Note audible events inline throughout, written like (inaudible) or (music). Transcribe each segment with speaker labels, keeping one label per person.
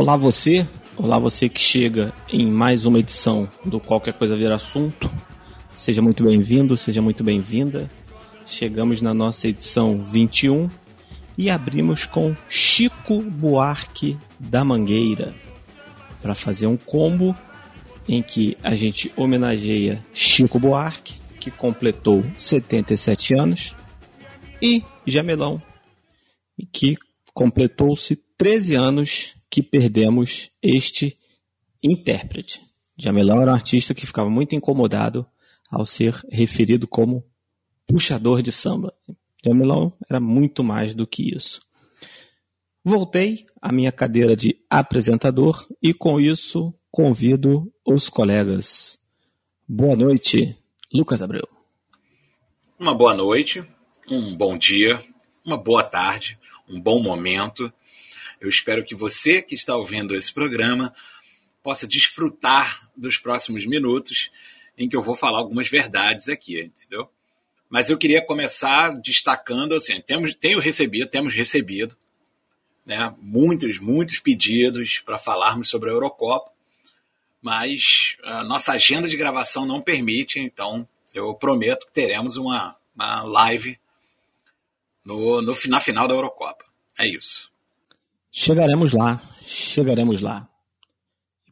Speaker 1: Olá você, olá você que chega em mais uma edição do Qualquer Coisa Vir Assunto. Seja muito bem-vindo, seja muito bem-vinda. Chegamos na nossa edição 21 e abrimos com Chico Buarque da Mangueira para fazer um combo em que a gente homenageia Chico Buarque, que completou 77 anos, e Jamelão, que completou-se 13 anos que perdemos este intérprete. Jamelão era um artista que ficava muito incomodado ao ser referido como puxador de samba. Jamelão era muito mais do que isso. Voltei à minha cadeira de apresentador e com isso convido os colegas. Boa noite, Lucas Abreu.
Speaker 2: Uma boa noite, um bom dia, uma boa tarde, um bom momento. Eu espero que você que está ouvindo esse programa possa desfrutar dos próximos minutos em que eu vou falar algumas verdades aqui, entendeu? Mas eu queria começar destacando assim, temos, tenho recebido, temos recebido, né, muitos, muitos pedidos para falarmos sobre a Eurocopa, mas a nossa agenda de gravação não permite, então eu prometo que teremos uma, uma live no, no, na final da Eurocopa. É isso.
Speaker 1: Chegaremos lá, chegaremos lá.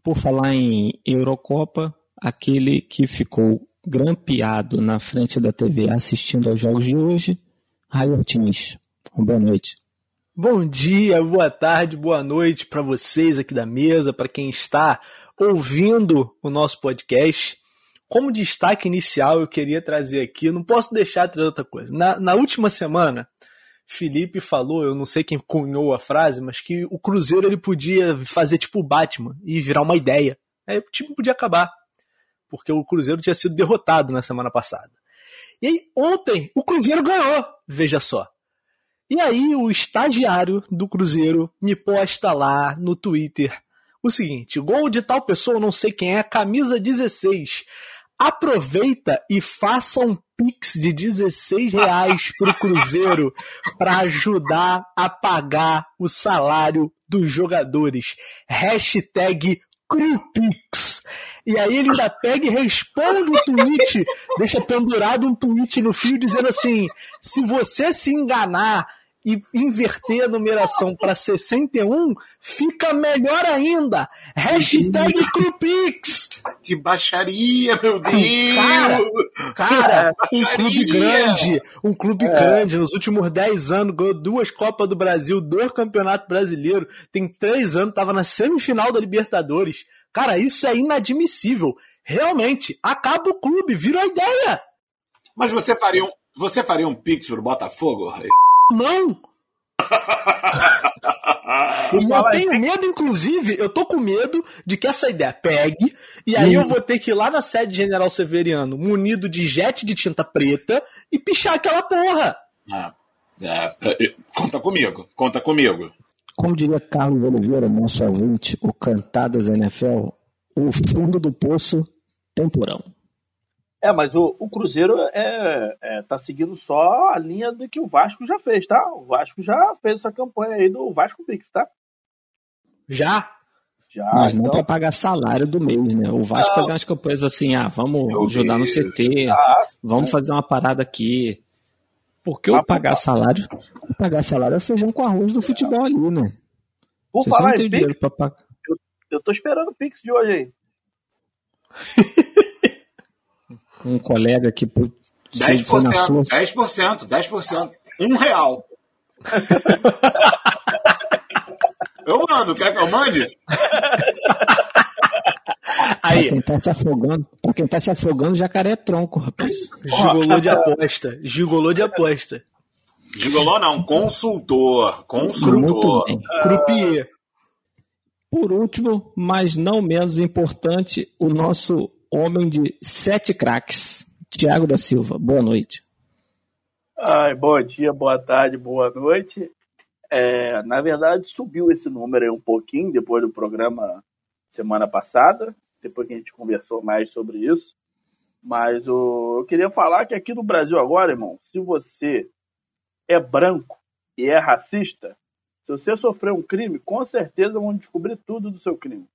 Speaker 1: Por falar em Eurocopa, aquele que ficou grampeado na frente da TV assistindo aos jogos de hoje, Raio Ortiz. Boa noite.
Speaker 3: Bom dia, boa tarde, boa noite para vocês aqui da mesa, para quem está ouvindo o nosso podcast. Como destaque inicial, eu queria trazer aqui, não posso deixar de trazer outra coisa. Na, na última semana, Felipe falou, eu não sei quem cunhou a frase, mas que o Cruzeiro ele podia fazer tipo o Batman e virar uma ideia. Aí o time podia acabar. Porque o Cruzeiro tinha sido derrotado na semana passada. E aí, ontem, o Cruzeiro ganhou, veja só. E aí, o estagiário do Cruzeiro me posta lá no Twitter o seguinte: gol de tal pessoa, não sei quem é, camisa 16 aproveita e faça um pix de 16 reais pro Cruzeiro para ajudar a pagar o salário dos jogadores. Hashtag Crupix. E aí ele ainda pega e responde o tweet, deixa pendurado um tweet no fio dizendo assim: se você se enganar e inverter a numeração para 61, fica melhor ainda. Hashtag Crupix.
Speaker 2: Que baixaria, meu (laughs) Deus!
Speaker 3: Cara, cara um clube grande, um clube é. grande, nos últimos 10 anos, ganhou duas Copas do Brasil, dois Campeonatos Brasileiros, tem três anos, estava na semifinal da Libertadores. Cara, isso é inadmissível. Realmente, acaba o clube, vira a ideia.
Speaker 2: Mas você faria um, você faria um pix pro Botafogo?
Speaker 3: Não! (laughs) e eu tenho medo, inclusive, eu tô com medo de que essa ideia pegue, e aí hum. eu vou ter que ir lá na sede General Severiano, munido de jet de tinta preta, e pichar aquela porra.
Speaker 2: Ah, é, é, conta comigo, conta comigo.
Speaker 1: Como diria Carlos Oliveira, nosso ouvinte, o Cantadas NFL, o fundo do poço tem porão.
Speaker 4: É, mas o, o Cruzeiro é, é, tá seguindo só a linha do que o Vasco já fez, tá? O Vasco já fez essa campanha aí do Vasco Pix, tá?
Speaker 3: Já?
Speaker 1: Já. Mas não então... para pagar salário do mês, né? O Vasco fazer umas campanhas assim, ah, vamos Meu ajudar Deus. no CT, ah, vamos fazer uma parada aqui. Porque o pagar salário, pagar salário é feijão com arroz do futebol ali, né?
Speaker 4: Por Você falar não tem dinheiro pra pagar. Eu, eu tô esperando o Pix de hoje aí. (laughs)
Speaker 1: um colega que 10%,
Speaker 2: foi na sua... 10%, 10%, um real. (laughs) eu mando, quer que eu mande?
Speaker 1: Aí. Pra quem tá se afogando, pra quem tá se afogando, jacaré é tronco, rapaz.
Speaker 3: Gigolô de aposta. Gigolô de aposta.
Speaker 2: Gigolô não, consultor. Consultor.
Speaker 3: Croupier.
Speaker 1: Por último, mas não menos importante, o nosso homem de sete craques, Tiago da Silva. Boa noite.
Speaker 4: Ai, bom dia, boa tarde, boa noite. É, na verdade, subiu esse número aí um pouquinho depois do programa semana passada, depois que a gente conversou mais sobre isso. Mas eu queria falar que aqui no Brasil agora, irmão, se você é branco e é racista, Se você sofreu um crime, com certeza vão descobrir tudo do seu crime.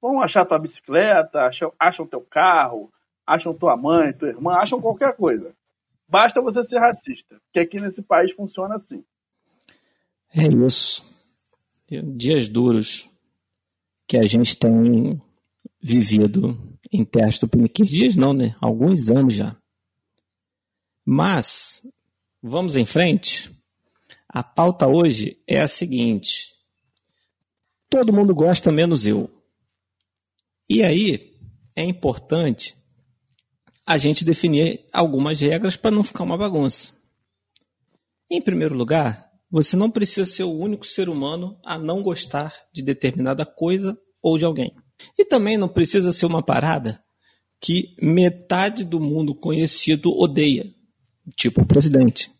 Speaker 4: Vão achar tua bicicleta, acham, acham teu carro, acham tua mãe, tua irmã, acham qualquer coisa. Basta você ser racista, que aqui nesse país funciona assim.
Speaker 1: É isso. Dias duros que a gente tem vivido em terras tupiniquins. Dias não, né? Alguns anos já. Mas, vamos em frente. A pauta hoje é a seguinte: todo mundo gosta, menos eu. E aí, é importante a gente definir algumas regras para não ficar uma bagunça. Em primeiro lugar, você não precisa ser o único ser humano a não gostar de determinada coisa ou de alguém. E também não precisa ser uma parada que metade do mundo conhecido odeia, tipo o presidente.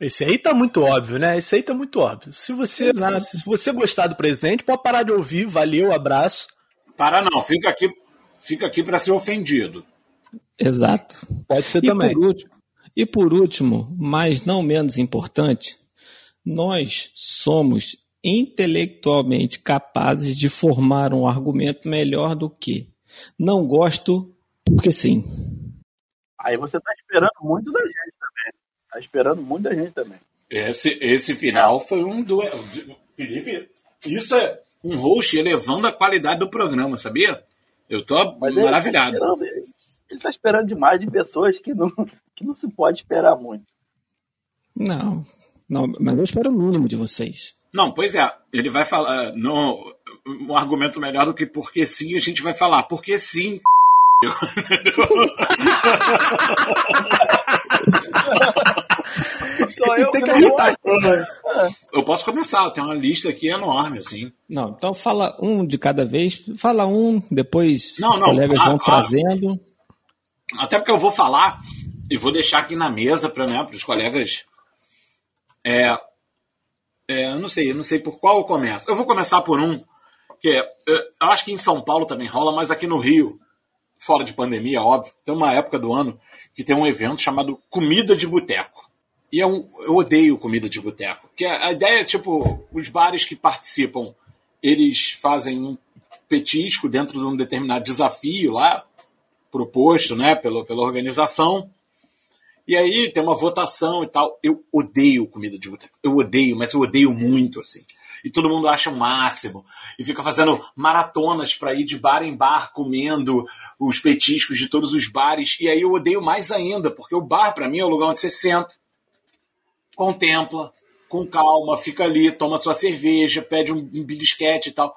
Speaker 3: Esse aí tá muito óbvio, né? Esse aí tá muito óbvio. Se você, se você gostar do presidente, pode parar de ouvir. Valeu, abraço.
Speaker 2: Para não, fica aqui, fica aqui para ser ofendido.
Speaker 1: Exato.
Speaker 3: Pode ser
Speaker 1: e
Speaker 3: também.
Speaker 1: Por último, e por último, mas não menos importante, nós somos intelectualmente capazes de formar um argumento melhor do que não gosto porque sim.
Speaker 4: Aí você tá esperando muito da gente também. Tá esperando muito da gente também.
Speaker 2: Esse, esse final foi um do. Felipe, isso é um host elevando a qualidade do programa, sabia? Eu tô
Speaker 4: Mas ele
Speaker 2: maravilhado.
Speaker 4: Tá esperando, ele está esperando demais de pessoas que não, (laughs) que não se pode esperar muito.
Speaker 1: Não, não, mas eu espero o mínimo de vocês.
Speaker 2: Não, pois é, ele vai falar. No, um argumento melhor do que porque sim, a gente vai falar. Porque sim. (laughs) (laughs)
Speaker 4: Só eu
Speaker 3: Tem que acertar.
Speaker 4: gosto.
Speaker 2: Eu posso começar, tem uma lista aqui enorme, assim.
Speaker 1: Não, então fala um de cada vez. Fala um, depois
Speaker 2: Não,
Speaker 1: os
Speaker 2: não,
Speaker 1: colegas
Speaker 2: claro,
Speaker 1: vão
Speaker 2: claro.
Speaker 1: trazendo.
Speaker 2: Até porque eu vou falar e vou deixar aqui na mesa para né, os colegas. É, é, eu não sei, eu não sei por qual eu começo. Eu vou começar por um que é, eu acho que em São Paulo também rola, mas aqui no Rio, fora de pandemia, óbvio, tem uma época do ano que tem um evento chamado Comida de Boteco. E é um, eu odeio comida de boteco. Que a, a ideia é tipo, os bares que participam, eles fazem um petisco dentro de um determinado desafio lá, proposto né, pela, pela organização. E aí tem uma votação e tal. Eu odeio comida de boteco. Eu odeio, mas eu odeio muito, assim. E todo mundo acha o máximo. E fica fazendo maratonas para ir de bar em bar comendo os petiscos de todos os bares. E aí eu odeio mais ainda, porque o bar, para mim, é o lugar onde você senta, contempla, com calma, fica ali, toma sua cerveja, pede um, um belisquete e tal.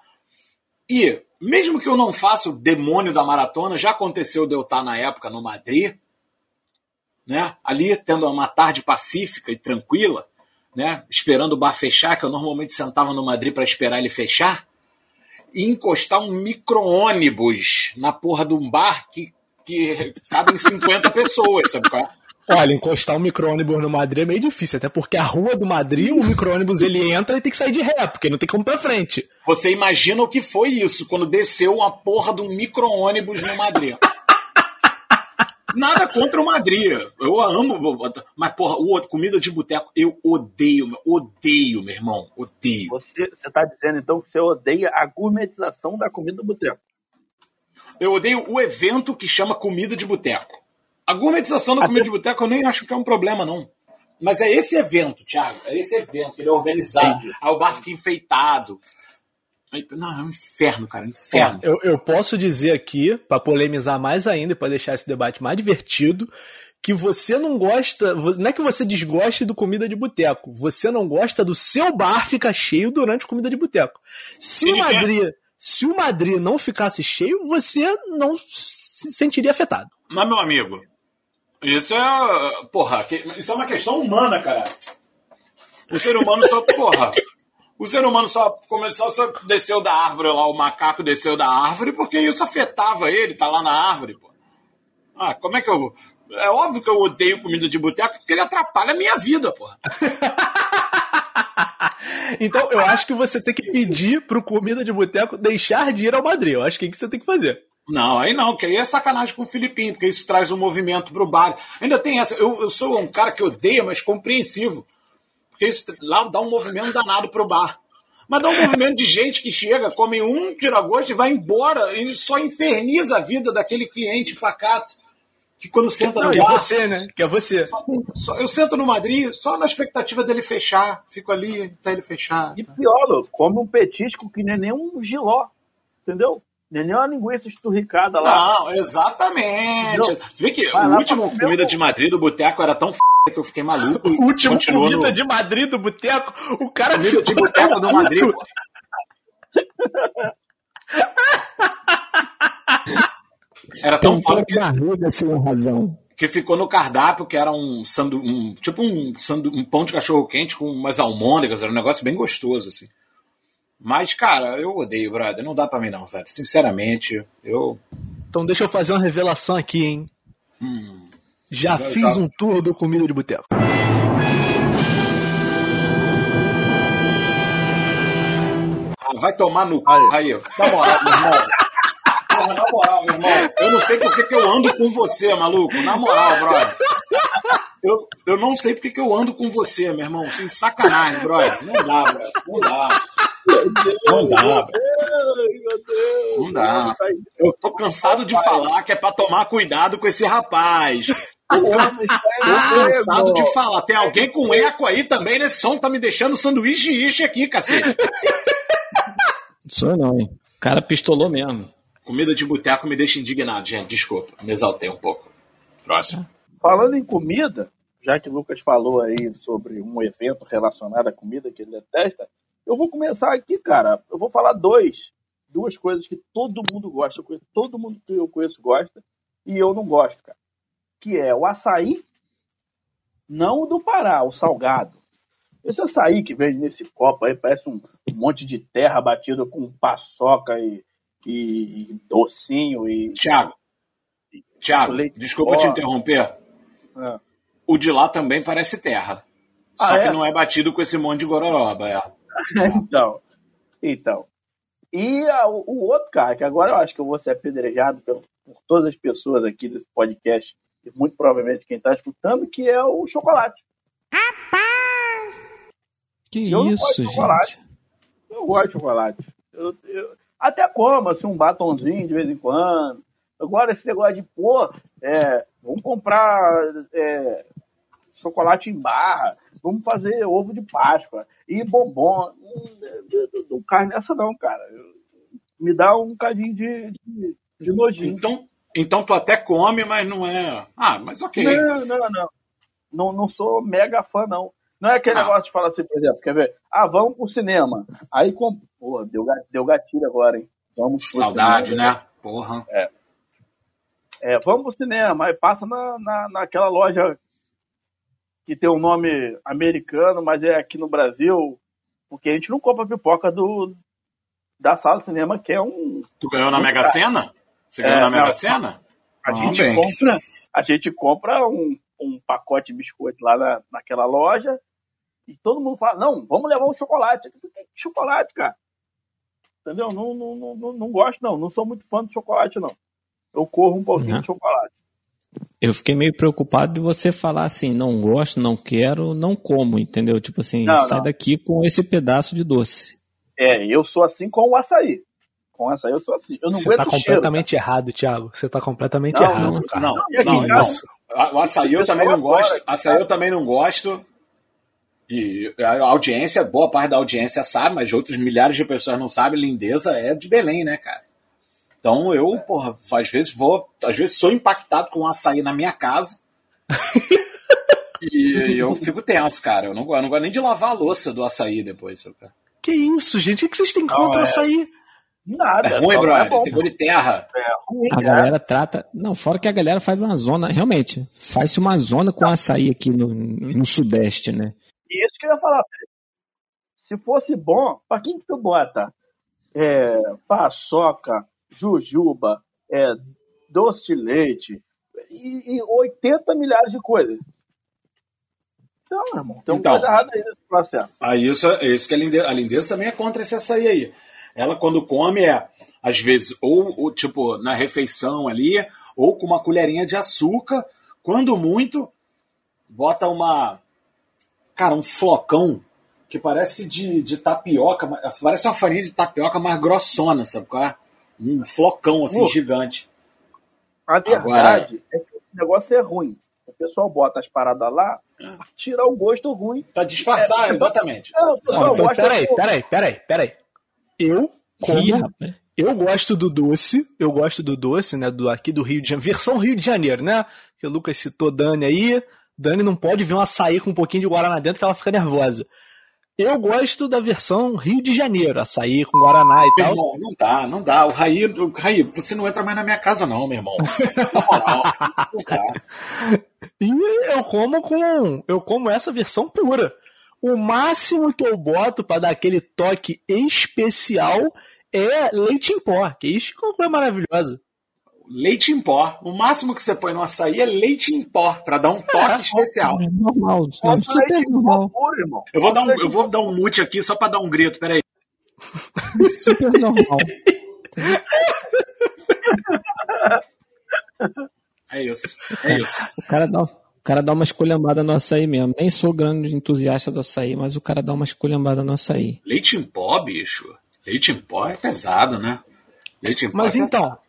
Speaker 2: E, mesmo que eu não faça o demônio da maratona, já aconteceu de eu estar na época no Madrid, né? Ali tendo uma tarde pacífica e tranquila, né? Esperando o bar fechar, que eu normalmente sentava no Madrid para esperar ele fechar, e encostar um micro-ônibus na porra de um bar que, que cabem 50 pessoas, sabe qual é?
Speaker 3: Olha, encostar um micro-ônibus no Madrid é meio difícil, até porque a rua do Madrid, o micro-ônibus ele entra e tem que sair de ré, porque não tem como pra frente.
Speaker 2: Você imagina o que foi isso, quando desceu uma porra de um micro-ônibus no Madrid. Nada contra o Madrid. Eu amo. Mas, porra, o outro, comida de boteco, eu odeio, meu- odeio, meu irmão. Odeio.
Speaker 4: Você está dizendo então que você odeia a gourmetização da comida do boteco.
Speaker 2: Eu odeio o evento que chama comida de boteco. A gourmetização da comida de boteco eu nem acho que é um problema, não. Mas é esse evento, Thiago. É esse evento. Ele é organizado.
Speaker 4: Entendi.
Speaker 2: Aí o bar fica enfeitado. Não, é um inferno, cara. é um Inferno.
Speaker 3: Eu, eu posso dizer aqui, pra polemizar mais ainda e pra deixar esse debate mais divertido, que você não gosta. Não é que você desgoste do comida de boteco, você não gosta do seu bar ficar cheio durante comida de boteco. Se o
Speaker 2: Ele
Speaker 3: Madrid, se o Madrid não ficasse cheio, você não se sentiria afetado.
Speaker 2: Mas, meu amigo, isso é. Porra, isso é uma questão humana, cara. O ser humano só. Porra. O ser humano só começou, só desceu da árvore lá, o macaco desceu da árvore porque isso afetava ele, tá lá na árvore, pô. Ah, como é que eu vou. É óbvio que eu odeio comida de boteco porque ele atrapalha a minha vida, porra. (laughs)
Speaker 3: Então eu acho que você tem que pedir pro comida de boteco deixar de ir ao Madrid. Eu acho que é isso que você tem que fazer.
Speaker 2: Não, aí não, porque aí é sacanagem com o Filipinho, porque isso traz um movimento pro bar. Ainda tem essa. Eu, eu sou um cara que odeia, mas compreensivo. porque isso lá dá um movimento danado pro bar. Mas dá um movimento de gente que chega, come um tira-gosto e vai embora e só inferniza a vida daquele cliente pacato que quando senta
Speaker 3: Não,
Speaker 2: no bar.
Speaker 3: você, né? Que é você.
Speaker 2: só- eu sento no Madrid só na expectativa dele fechar. Fico ali até ele fechar.
Speaker 4: E pior, louco, come um petisco que nem nem um giló. Entendeu? Nem nem uma linguiça esturricada lá.
Speaker 2: Não, exatamente.
Speaker 4: Não.
Speaker 2: Você vê que
Speaker 4: Vai
Speaker 2: o último comida de Madrid do boteco era tão f... que eu fiquei maluco.
Speaker 3: O (laughs) último comida
Speaker 2: no-
Speaker 3: de Madrid do boteco, o cara
Speaker 2: comida de
Speaker 3: ficou
Speaker 2: boteco do Madrid. (laughs) Era tão
Speaker 1: Tem
Speaker 2: foda que,
Speaker 1: barriga sem razão.
Speaker 2: que ficou no cardápio, que era um sandu, um, tipo um, sandu, um pão de cachorro quente com umas almôndegas, era um negócio bem gostoso, assim. Mas, cara, eu odeio, brother. Não dá pra mim, não, velho. Sinceramente, eu.
Speaker 3: Então deixa eu fazer uma revelação aqui, hein?
Speaker 2: Hum,
Speaker 3: Já fiz
Speaker 2: já.
Speaker 3: um tour do comida de boteco.
Speaker 2: ah, vai tomar no c.
Speaker 4: Aí.
Speaker 2: Aí, na moral, meu irmão. Porra, na moral, meu irmão. Eu não sei por que que eu ando com você, maluco. Na moral, brother. Eu, eu não sei por que que eu ando com você, meu irmão. Sem sacanagem, brother. Não dá, brother. Não dá. Não dá. Não dá. Eu tô cansado de falar que é pra tomar cuidado com esse rapaz. (laughs) Tô cansado de falar. Tem alguém com eco aí também nesse som tá me deixando sanduíche ishi aqui, cacete.
Speaker 1: Sou eu não, hein? O cara pistolou mesmo.
Speaker 2: Comida de boteco me deixa indignado, gente. Desculpa, me exaltei um pouco. Próximo.
Speaker 4: Falando em comida, já que o Lucas falou aí sobre um evento relacionado à comida que ele detesta, eu vou começar aqui, cara. Eu vou falar dois. Duas coisas que todo mundo gosta. Conheço- todo mundo que eu conheço gosta e eu não gosto, cara. Que é o açaí, não o do Pará, o salgado. Esse açaí que vem nesse copo aí parece um monte de terra batido com paçoca e, e docinho e.
Speaker 2: Tiago. Tiago, desculpa
Speaker 4: pó.
Speaker 2: te interromper.
Speaker 4: Ah.
Speaker 2: O de lá também parece terra.
Speaker 4: Ah,
Speaker 2: Só
Speaker 4: é?
Speaker 2: que não é batido com esse monte de gororoba. É. (laughs)
Speaker 4: então, então. E a- o, outro cara, que agora eu acho que eu vou ser apedrejado pelo- por todas as pessoas aqui desse podcast, e muito provavelmente quem está escutando, que é o chocolate.
Speaker 1: Que
Speaker 4: Eu
Speaker 1: isso,
Speaker 4: de chocolate.
Speaker 1: gente.
Speaker 4: Eu gosto de chocolate. Eu, eu- até como, assim, um batonzinho de vez em quando. Agora, esse negócio de, pô, é, vamos comprar é, chocolate em barra, vamos fazer ovo de Páscoa e bombom. Hum, eu Não cai nessa não, cara. Me dá um cadinho de, de, de nojinho.
Speaker 2: Então, então tu até come, mas não é. Ah, mas ok.
Speaker 4: Não, não, não. Não, não sou mega fã, não. Não é aquele
Speaker 2: Ah.
Speaker 4: negócio de falar assim, por exemplo, quer ver? Ah, vamos pro cinema. Aí, com... pô, deu, deu gatilho agora, hein? Vamos pro
Speaker 2: Saudade,
Speaker 4: cinema.
Speaker 2: né? Porra.
Speaker 4: É, vamos pro cinema. Aí passa na, na, naquela loja que tem um nome americano, mas é aqui no Brasil, porque a gente não compra pipoca do, da sala de cinema, que é um.
Speaker 2: Tu ganhou na Mega Sena? Você ganhou
Speaker 4: É,
Speaker 2: na Mega
Speaker 4: não.
Speaker 2: Sena?
Speaker 4: A
Speaker 2: Ah,
Speaker 4: gente
Speaker 2: bem.
Speaker 4: compra, a gente compra um, um pacote de biscoito lá na, naquela loja e todo mundo fala, não, vamos levar um chocolate. Eu falei, "Que chocolate, cara? Entendeu? Não, não, não, não, não gosto, não. Não sou muito fã de chocolate, não. Eu corro um pouquinho
Speaker 1: Uhum.
Speaker 4: de chocolate.
Speaker 1: Eu fiquei meio preocupado de você falar assim, não gosto, não quero, não como, entendeu? Tipo assim,
Speaker 4: Não,
Speaker 1: sai
Speaker 4: não.
Speaker 1: daqui com esse pedaço de doce.
Speaker 4: É, eu sou assim com o açaí. Com o açaí eu sou assim. Eu não
Speaker 3: Você tá
Speaker 4: o cheiro,
Speaker 3: completamente errado, Thiago. Você tá completamente
Speaker 4: Não,
Speaker 3: errado,
Speaker 1: não,
Speaker 3: cara.
Speaker 2: Não, não, isso. O açaí eu também não gosto. Açaí eu também não gosto. E a audiência, boa parte da audiência sabe, mas outros milhares de pessoas não sabem. Lindeza é de Belém, né, cara? Então eu, porra, às vezes vou, às vezes sou impactado com um açaí na minha casa. (laughs) e eu fico tenso, cara. Eu não, gosto- eu não gosto nem de lavar a louça do açaí depois. cara.
Speaker 3: Que isso, gente? O que vocês têm contra
Speaker 4: é.
Speaker 3: açaí?
Speaker 4: Nada.
Speaker 2: É ruim,
Speaker 4: não
Speaker 2: brother.
Speaker 4: bom.
Speaker 2: Tem gosto de terra.
Speaker 4: É ruim,
Speaker 1: A
Speaker 4: é.
Speaker 1: galera trata. Não, fora que a galera faz uma zona. Realmente, faz-se uma zona com açaí aqui no, no Sudeste, né?
Speaker 4: E isso que eu ia falar. Se fosse bom, pra quem que tu bota? É, paçoca, jujuba, é, doce de leite e, e 80 milhares de coisas. Então, meu irmão, tem
Speaker 2: Então.
Speaker 4: coisa errada aí nesse processo.
Speaker 2: Ah, isso, é isso que a lindeza, a lindeza também é contra esse açaí aí. Ela, quando come, é, às vezes, ou, ou, tipo, na refeição ali, ou com uma colherinha de açúcar. Quando muito, bota uma cara, um flocão que parece de, de tapioca, parece uma farinha de tapioca mais grossona, sabe qual é? Um flocão assim, gigante.
Speaker 4: A verdade Agora, é que o negócio é ruim. O pessoal bota as paradas lá é. pra tirar o gosto ruim.
Speaker 2: Pra disfarçar, é, exatamente. Não,
Speaker 3: não, então, peraí, peraí, peraí, peraí. Eu, como, eu gosto do doce, eu gosto do doce, né, do aqui do Rio de Janeiro, versão Rio de Janeiro, né? Que o Lucas citou Dani aí. Dani não pode ver um açaí com um pouquinho de guaraná dentro que ela fica nervosa. Eu gosto da versão Rio de Janeiro, açaí com Guaraná e
Speaker 2: meu
Speaker 3: tal.
Speaker 2: Irmão, não dá, não dá. O Raí, o Raí, você não entra mais na minha casa, não, meu irmão. Não,
Speaker 3: não dá. (laughs) E eu como com. Eu como essa versão pura. O máximo que eu boto para dar aquele toque especial é leite em pó, que isso é uma coisa maravilhosa
Speaker 2: leite em pó. O máximo que você põe no açaí é leite em pó, para dar um é, toque é, especial. É
Speaker 1: normal, não, é super normal.
Speaker 2: Puro, eu vou dar um, eu vou dar um mute aqui só para dar um grito, peraí. (laughs)
Speaker 1: Super normal.
Speaker 2: É isso, é isso.
Speaker 1: O cara dá, o cara dá uma escolhambada no açaí mesmo. Nem sou grande entusiasta do açaí, mas o cara dá uma escolhambada no açaí.
Speaker 2: Leite em pó, bicho? Leite em pó é pesado, né?
Speaker 3: Leite em pó Mas é então, pesado.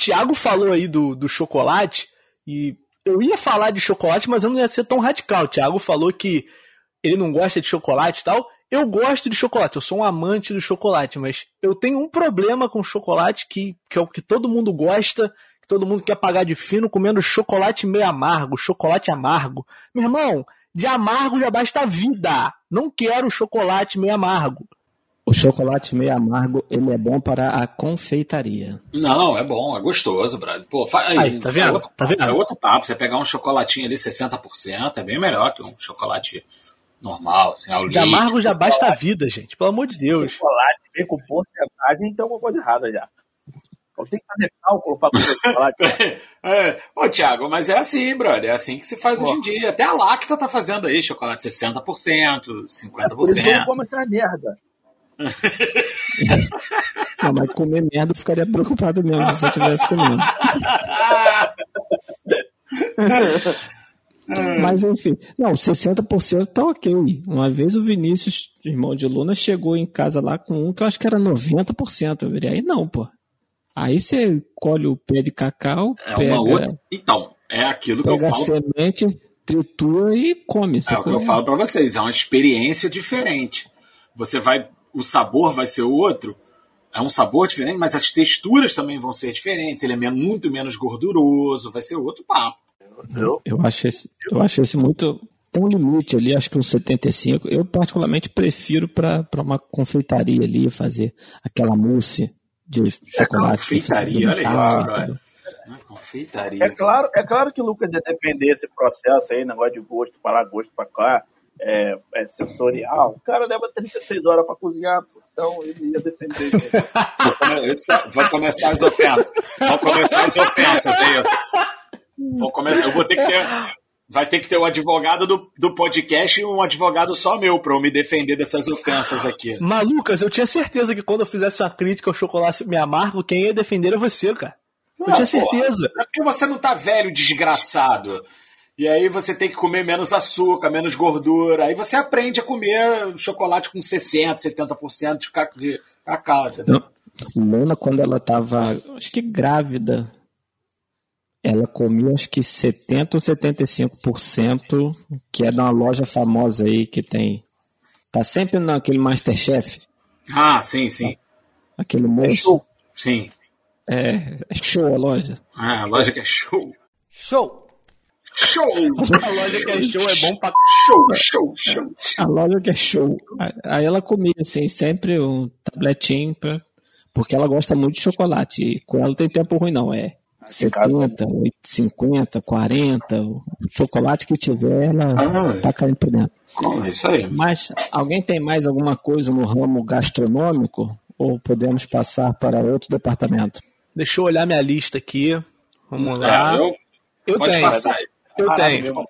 Speaker 3: Tiago falou aí do, do chocolate, e eu ia falar de chocolate, mas eu não ia ser tão radical. O Tiago falou que ele não gosta de chocolate e tal. Eu gosto de chocolate, eu sou um amante do chocolate, mas eu tenho um problema com chocolate que, que é o que todo mundo gosta, que todo mundo quer pagar de fino comendo chocolate meio amargo, chocolate amargo. Meu irmão, de amargo já basta a vida. Não quero chocolate meio amargo.
Speaker 1: O chocolate meio amargo, ele é bom para a confeitaria.
Speaker 2: Não, é bom, é gostoso, Brad. Pô, aí,
Speaker 3: aí, tá vendo? É outro,
Speaker 2: tá vendo? É outro papo. Você pegar um chocolatinho ali 60%, é bem melhor que um chocolate normal, assim,
Speaker 3: ao De amargo já basta a vida, gente. Pelo amor de Deus.
Speaker 4: Chocolate vem com porcentagem, então é uma coisa errada já. Tem que fazer cálculo para poder chocolate. (laughs)
Speaker 2: é. Ô, Thiago, mas é assim, brother. É assim que se faz Pô. hoje em dia. Até a Lacta tá fazendo aí chocolate 60%, 50%. É por isso
Speaker 4: eu como essa merda. (laughs)
Speaker 1: Não, mas comer merda eu ficaria preocupado mesmo se eu tivesse comendo. (laughs) Mas enfim, não, 60% tá ok. Uma vez o Vinícius, irmão de Luna, chegou em casa lá com um que eu acho que era 90%. Eu virei, aí não, pô. Aí você colhe o pé de cacau, é pega, uma outra.
Speaker 2: Então, é aquilo que eu
Speaker 1: falo. Pega a semente, tritura e come.
Speaker 2: É o que eu falo para vocês, é uma experiência diferente. Você vai o sabor vai ser outro. É um sabor diferente, mas as texturas também vão ser diferentes. Ele é muito menos gorduroso, vai ser outro papo.
Speaker 1: Eu, eu acho esse, eu acho esse muito. Tem um limite ali, acho que um 75. Eu, particularmente, prefiro para uma confeitaria ali fazer aquela mousse de chocolate. É,
Speaker 2: confeitaria, olha isso,
Speaker 4: é confeitaria. É claro, é claro que o Lucas ia defender esse processo aí, negócio de gosto para lá, gosto para cá é, é, sensorial, o cara leva 36 horas para cozinhar, então ele ia defender
Speaker 2: isso. Vai começar as ofensas. Vão começar as ofensas, é isso. Vou começar, eu vou ter que ter. Vai ter que ter o um advogado do, do podcast e um advogado só meu para eu me defender dessas ofensas aqui.
Speaker 3: Malucas, eu tinha certeza que quando eu fizesse uma crítica ao chocolate me amargo, quem ia defender é você, cara. Eu ah, tinha certeza.
Speaker 2: Porra, é porque você não tá velho, desgraçado. E aí você tem que comer menos açúcar, menos gordura. Aí você aprende a comer chocolate com 60%, 70% de cacau. Entendeu?
Speaker 1: Luna, quando ela estava, acho que grávida, ela comia acho que 70% ou 75%, que é de uma loja famosa aí que tem. Tá sempre naquele Masterchef.
Speaker 2: Ah, sim, sim.
Speaker 1: Aquele moço. É show.
Speaker 2: Sim.
Speaker 1: É, é show a loja.
Speaker 2: Ah, a loja que é show.
Speaker 3: Show!
Speaker 2: Show!
Speaker 3: A loja que é show é bom pra.
Speaker 2: Show, show, show.
Speaker 1: A loja que é show. Aí ela comia, assim, sempre um tabletinho pra... Porque ela gosta muito de chocolate. E com ela não tem tempo ruim, não. É 70, 50, 40. O chocolate que tiver, ela ah, tá caindo por dentro.
Speaker 2: É isso aí.
Speaker 1: Mas alguém tem mais alguma coisa no ramo gastronômico? Ou podemos passar para outro departamento?
Speaker 3: Deixa eu olhar minha lista aqui. Vamos lá. É, eu, eu tenho. Passar. Eu tenho.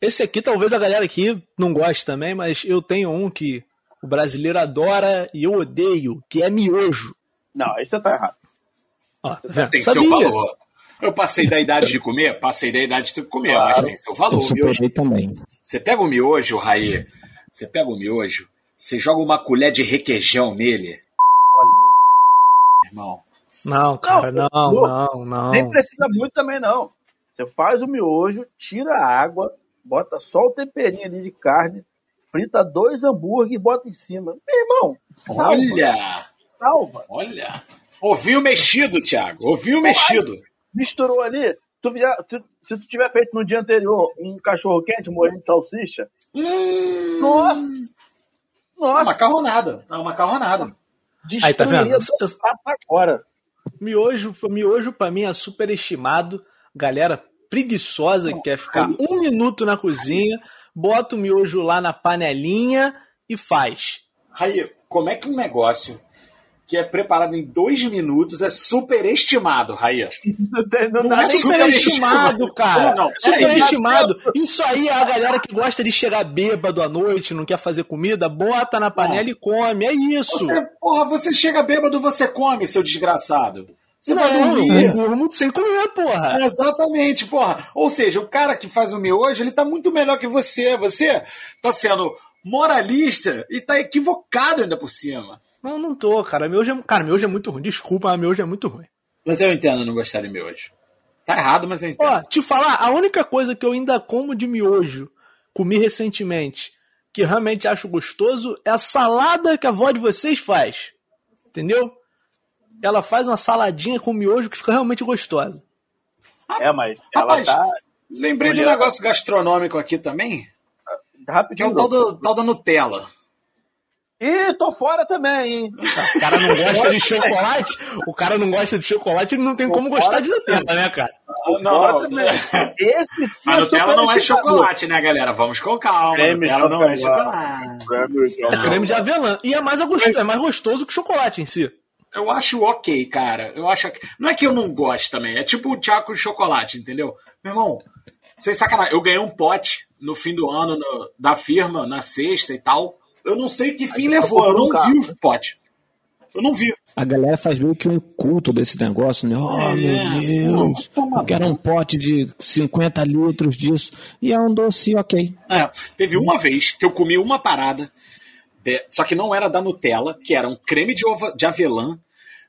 Speaker 3: Esse aqui talvez a galera aqui não goste também, mas eu tenho um que o brasileiro adora e eu odeio, que é miojo.
Speaker 4: Não, isso tá errado.
Speaker 2: Ó, tá tem seu valor. Eu passei da idade de comer? Passei da idade de comer, claro. mas tem seu valor.
Speaker 1: Eu superei também.
Speaker 2: Você pega o miojo, Raí, você pega o miojo, você joga uma colher de requeijão nele. Olha, irmão.
Speaker 3: Não, cara, não, não, não, não.
Speaker 4: Nem precisa muito também, não. Você faz o miojo, tira a água, bota só o temperinho ali de carne, frita dois hambúrguer e bota em cima. Meu irmão,
Speaker 2: salva. Olha!
Speaker 4: Salva.
Speaker 2: Olha! Ouviu mexido, Thiago. Ouviu mexido.
Speaker 4: Misturou ali. Tu, tu, se tu tiver feito no dia anterior um cachorro quente, moendo de salsicha.
Speaker 2: Hum...
Speaker 4: Nossa!
Speaker 2: Nossa! Uma macarronada. Não, uma macarronada.
Speaker 3: Aí, tá vendo?
Speaker 4: Agora.
Speaker 3: Miojo, miojo pra mim é superestimado. Galera preguiçosa que quer ficar um minuto na cozinha, bota o miojo lá na panelinha e faz.
Speaker 2: Aí, como é que um negócio que é preparado em dois minutos é superestimado, Raia.
Speaker 3: Não, não, não é superestimado, cara. Não, não. Superestimado. Isso aí é a galera que gosta de chegar bêbado à noite, não quer fazer comida, bota na panela e come. É isso.
Speaker 2: Você, porra, você chega bêbado, você come, seu desgraçado. Você
Speaker 3: não, vai dormir. Eu durmo sem comer, porra.
Speaker 2: exatamente, porra. Ou seja, o cara que faz o miojo, ele tá muito melhor que você. Você tá sendo moralista e tá equivocado ainda por cima.
Speaker 3: Não, não tô, cara. Miojo é, cara, miojo é muito ruim. Desculpa, mas miojo é muito ruim.
Speaker 2: Mas eu entendo não gostar de miojo. Tá errado, mas eu entendo. Ó,
Speaker 3: te falar, a única coisa que eu ainda como de miojo, comi recentemente, que realmente acho gostoso, é a salada que a avó de vocês faz. Entendeu? Ela faz uma saladinha com miojo que fica realmente gostosa.
Speaker 4: É, mas
Speaker 2: Rapaz, ela tá... lembrei de um negócio gastronômico aqui também. Rapidinho. Que é o tal, do, tal da Nutella.
Speaker 4: Ih, tô fora também, hein?
Speaker 3: O cara não gosta de (laughs) chocolate? O cara não gosta de chocolate, ele não tem tô como gostar de Nutella, né, cara?
Speaker 2: Não, não, não. Esse sim a Nutella não é chocolate, né, galera? Vamos com calma. Creme Nutella não é chocolate.
Speaker 3: É creme de avelã. E é mais, gostoso, é mais gostoso que chocolate em si.
Speaker 2: Eu acho ok, cara. Eu acho. Não é que eu não gosto também. É tipo o Tiago de chocolate, entendeu? Meu irmão, sem sacanagem. Eu ganhei um pote no fim do ano no, da firma, na sexta e tal. Eu não sei que fim levou, eu não vi o pote. Eu não vi.
Speaker 1: A galera faz meio que um culto desse negócio, né? Oh, é, meu Deus, eu quero um pote de 50 litros disso. E é um doce ok.
Speaker 2: É, teve uma vez que eu comi uma parada, só que não era da Nutella, que era um creme de, ovo, de avelã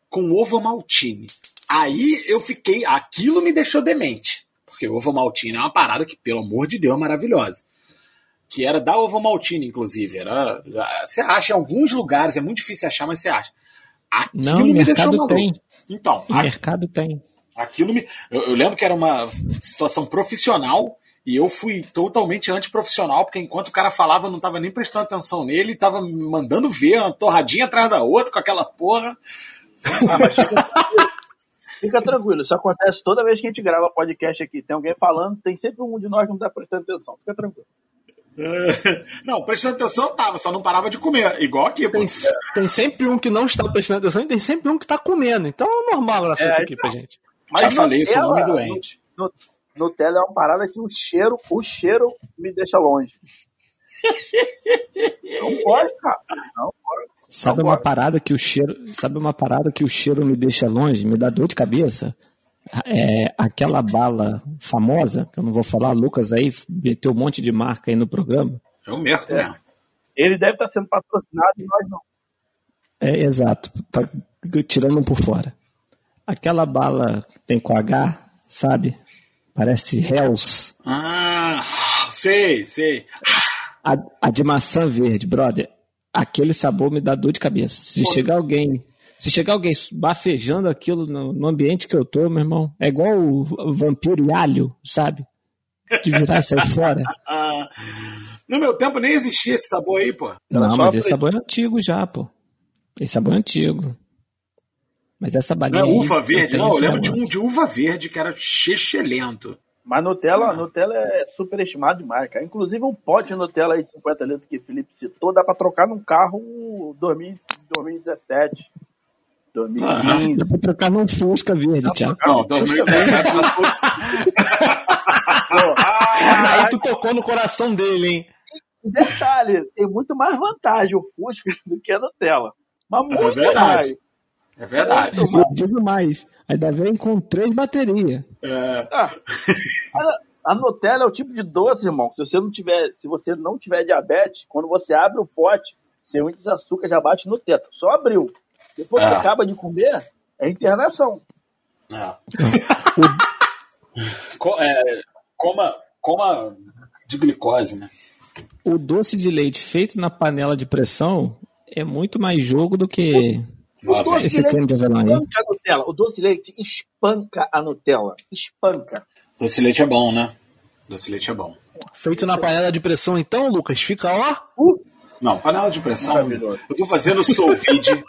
Speaker 2: com ovo maltine. Aí eu fiquei, aquilo me deixou demente. Porque ovo maltine é uma parada que, pelo amor de Deus, é maravilhosa que era da Ovo Maltine, inclusive. Era, você acha em alguns lugares, é muito difícil achar, mas você acha.
Speaker 1: Aquilo Não, me mercado tem.
Speaker 2: Então,
Speaker 1: a, mercado tem.
Speaker 2: Aquilo me. Eu, eu, lembro que era uma situação profissional e eu fui totalmente antiprofissional, porque enquanto o cara falava, eu não estava nem prestando atenção nele, estava me mandando ver uma torradinha atrás da outra com aquela porra.
Speaker 4: Ah, mas fica, fica tranquilo, isso acontece toda vez que a gente grava podcast aqui. Tem alguém falando, tem sempre um de nós que não está prestando atenção. Fica tranquilo. (laughs)
Speaker 2: Não, prestando atenção tava, só não parava de comer. Igual aqui,
Speaker 3: tem, tem, sempre um que não está prestando atenção e tem sempre um que está comendo. Então é normal acesso é, aqui então, pra gente.
Speaker 2: Mas Já falei, eu sou nome doente.
Speaker 4: No, Nutella é uma parada que o cheiro, o cheiro me deixa longe. (laughs) não pode, cara. Não pode.
Speaker 1: Sabe uma parada que o cheiro, sabe uma parada que o cheiro me deixa longe, me dá dor de cabeça? é, aquela bala famosa, que eu não vou falar, Lucas aí meteu um monte de marca aí no programa.
Speaker 2: É o mesmo, é.
Speaker 4: Ele deve estar sendo patrocinado e nós não.
Speaker 1: É, exato, tá tirando um por fora. Aquela bala que tem com H, sabe? Parece Hells.
Speaker 2: Ah, sei, sei.
Speaker 1: A, a de maçã verde, brother. Aquele sabor me dá dor de cabeça. Se Pô. chegar alguém se chegar alguém bafejando aquilo no, no, ambiente que eu tô, meu irmão, é igual o vampiro e alho, sabe? De virar e sair (laughs) fora.
Speaker 2: no meu tempo nem existia esse sabor aí, pô.
Speaker 1: Não, mas esse sabor é antigo já, pô. Esse sabor é antigo. Mas essa balinha.
Speaker 2: Não é uva verde, não. Eu lembro de um de uva verde que era chechelento.
Speaker 4: Mas Nutella, Nutella é superestimado demais, cara. Inclusive um pote de Nutella aí de 50 litros que o Felipe citou, dá pra trocar num carro 2017. 2015.
Speaker 1: Dá pra trocar num Fusca verde, Thiago.
Speaker 2: Não, 2017
Speaker 3: ah, (laughs) Aí tu tocou no coração dele, hein?
Speaker 4: Detalhe, tem muito mais vantagem o Fusca (laughs) do que a Nutella. Mas é muito é mais.
Speaker 2: É verdade.
Speaker 1: Eu digo mais, ainda vem com três baterias.
Speaker 2: É.
Speaker 4: Ah, a, a Nutella é o tipo de doce, irmão. Se você não tiver, se você não tiver diabetes, quando você abre o pote, seu índice de açúcar já bate no teto. Só abriu. Depois que
Speaker 2: Ah.
Speaker 4: acaba de comer, é internação.
Speaker 2: É. (laughs) Co- é, coma, coma de glicose, né?
Speaker 1: O doce de leite feito na panela de pressão é muito mais jogo do que
Speaker 4: Doce
Speaker 2: vem.
Speaker 1: esse creme de avelã aí.
Speaker 4: Espanca a Nutella. O doce de leite espanca a Nutella. Espanca.
Speaker 2: Doce de leite é bom, né? Doce de leite é bom.
Speaker 3: Feito na panela de pressão, então, Lucas, fica ó.
Speaker 2: Não, panela de pressão. Eu vou fazendo sous vide. (laughs)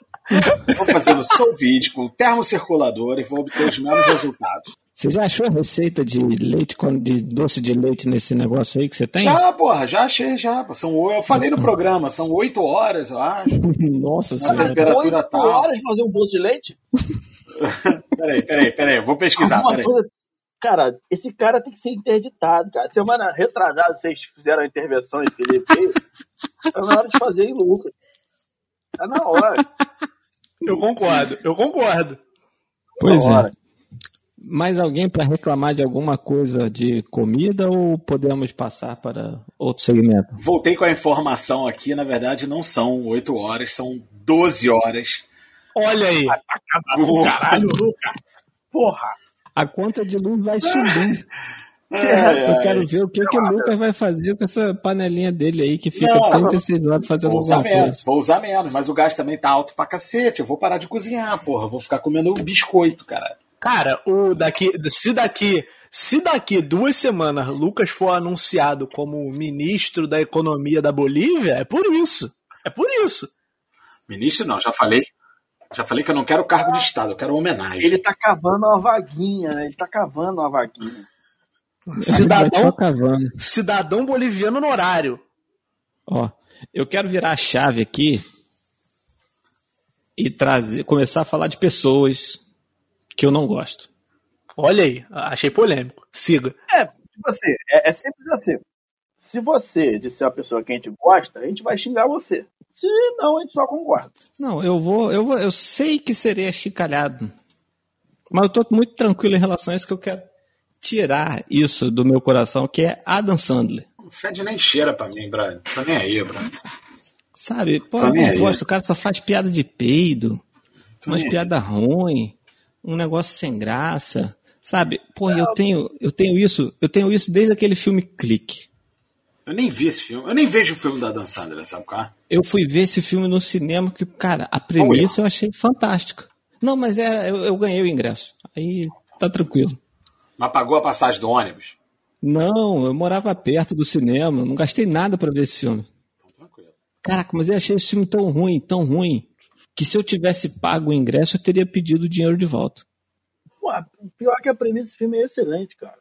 Speaker 2: eu vou fazendo sous vide com termocirculador e vou obter os mesmos resultados.
Speaker 1: Você já achou a receita de leite de doce de leite nesse negócio aí que você tem?
Speaker 2: Já, porra, já achei, já. São, eu falei no programa, são oito horas, eu acho. (laughs)
Speaker 1: Nossa
Speaker 2: Na
Speaker 1: senhora.
Speaker 2: temperatura
Speaker 4: Oito
Speaker 2: tal.
Speaker 4: horas fazer um doce de leite? (laughs)
Speaker 2: Peraí, peraí, peraí, vou pesquisar, peraí.
Speaker 4: coisa- Cara, esse cara tem que ser interditado, cara. Semana retrasada, vocês fizeram a intervenção em Felipe. Tá na hora de fazer em Lucas. Tá na hora.
Speaker 3: Eu concordo, eu concordo.
Speaker 1: Pois
Speaker 4: Na hora.
Speaker 1: é. Mais alguém para reclamar de alguma coisa de comida ou podemos passar para outro segmento?
Speaker 2: Voltei com a informação aqui, na verdade não são oito horas, são 12 horas.
Speaker 3: Olha aí.
Speaker 4: Caralho, (laughs) Lucas. Porra.
Speaker 1: A conta de luz vai subir.
Speaker 2: É, (laughs)
Speaker 1: Eu quero ver o que, que o Lucas vai fazer com essa panelinha dele aí que fica
Speaker 2: Não,
Speaker 1: 36 horas fazendo
Speaker 2: Vou usar
Speaker 1: alguma
Speaker 2: menos,
Speaker 1: coisa.
Speaker 2: vou usar menos, mas o gás também tá alto pra cacete. Eu vou parar de cozinhar, porra. Vou ficar comendo biscoito, cara.
Speaker 3: Cara, o daqui, se daqui, se daqui duas semanas Lucas for anunciado como ministro da economia da Bolívia, é por isso. É por isso.
Speaker 2: Ministro, não, já falei. Já falei que eu não quero cargo de Estado, eu quero homenagem.
Speaker 4: Ele tá cavando uma vaguinha, né? Ele tá cavando uma vaguinha.
Speaker 1: Vai
Speaker 3: Cidadão, cidadão boliviano no horário.
Speaker 1: Ó, eu quero virar a chave aqui e trazer, começar a falar de pessoas que eu não gosto.
Speaker 3: Olha aí, achei polêmico. Siga.
Speaker 4: É, tipo assim, é, é simples assim. Se você disser uma pessoa que a gente gosta, a gente vai xingar você. Se não, a gente só concorda.
Speaker 1: Não, eu vou, eu vou, eu sei que serei achicalhado. Mas eu tô muito tranquilo em relação a isso que eu quero tirar isso do meu coração, que é Adam Sandler.
Speaker 2: Não fede nem cheira pra mim, brother. Tá nem aí, brother.
Speaker 1: Sabe? Pô,
Speaker 2: Tá
Speaker 1: eu não gosto, o cara só faz piada de peido,
Speaker 2: Tá
Speaker 1: umas
Speaker 2: nem aí.
Speaker 1: Um negócio sem graça. Sabe? Pô, eu tenho, eu tenho isso, eu tenho isso desde aquele filme Clique.
Speaker 2: Eu nem vi esse filme. Eu nem vejo o filme da Dan Sandler, sabe qual é?
Speaker 1: Eu fui ver esse filme no cinema que, cara, a premissa eu achei fantástica. Não, mas é, eu, eu ganhei o ingresso. Aí tá tranquilo.
Speaker 2: Mas pagou a passagem do ônibus?
Speaker 1: Não, eu morava perto do cinema, não gastei nada pra ver esse filme.
Speaker 2: Então, tranquilo.
Speaker 1: Caraca, mas eu achei esse filme tão ruim, tão ruim, que se eu tivesse pago o ingresso, eu teria pedido o dinheiro de volta.
Speaker 4: Pô, pior que a premissa desse filme é excelente, cara.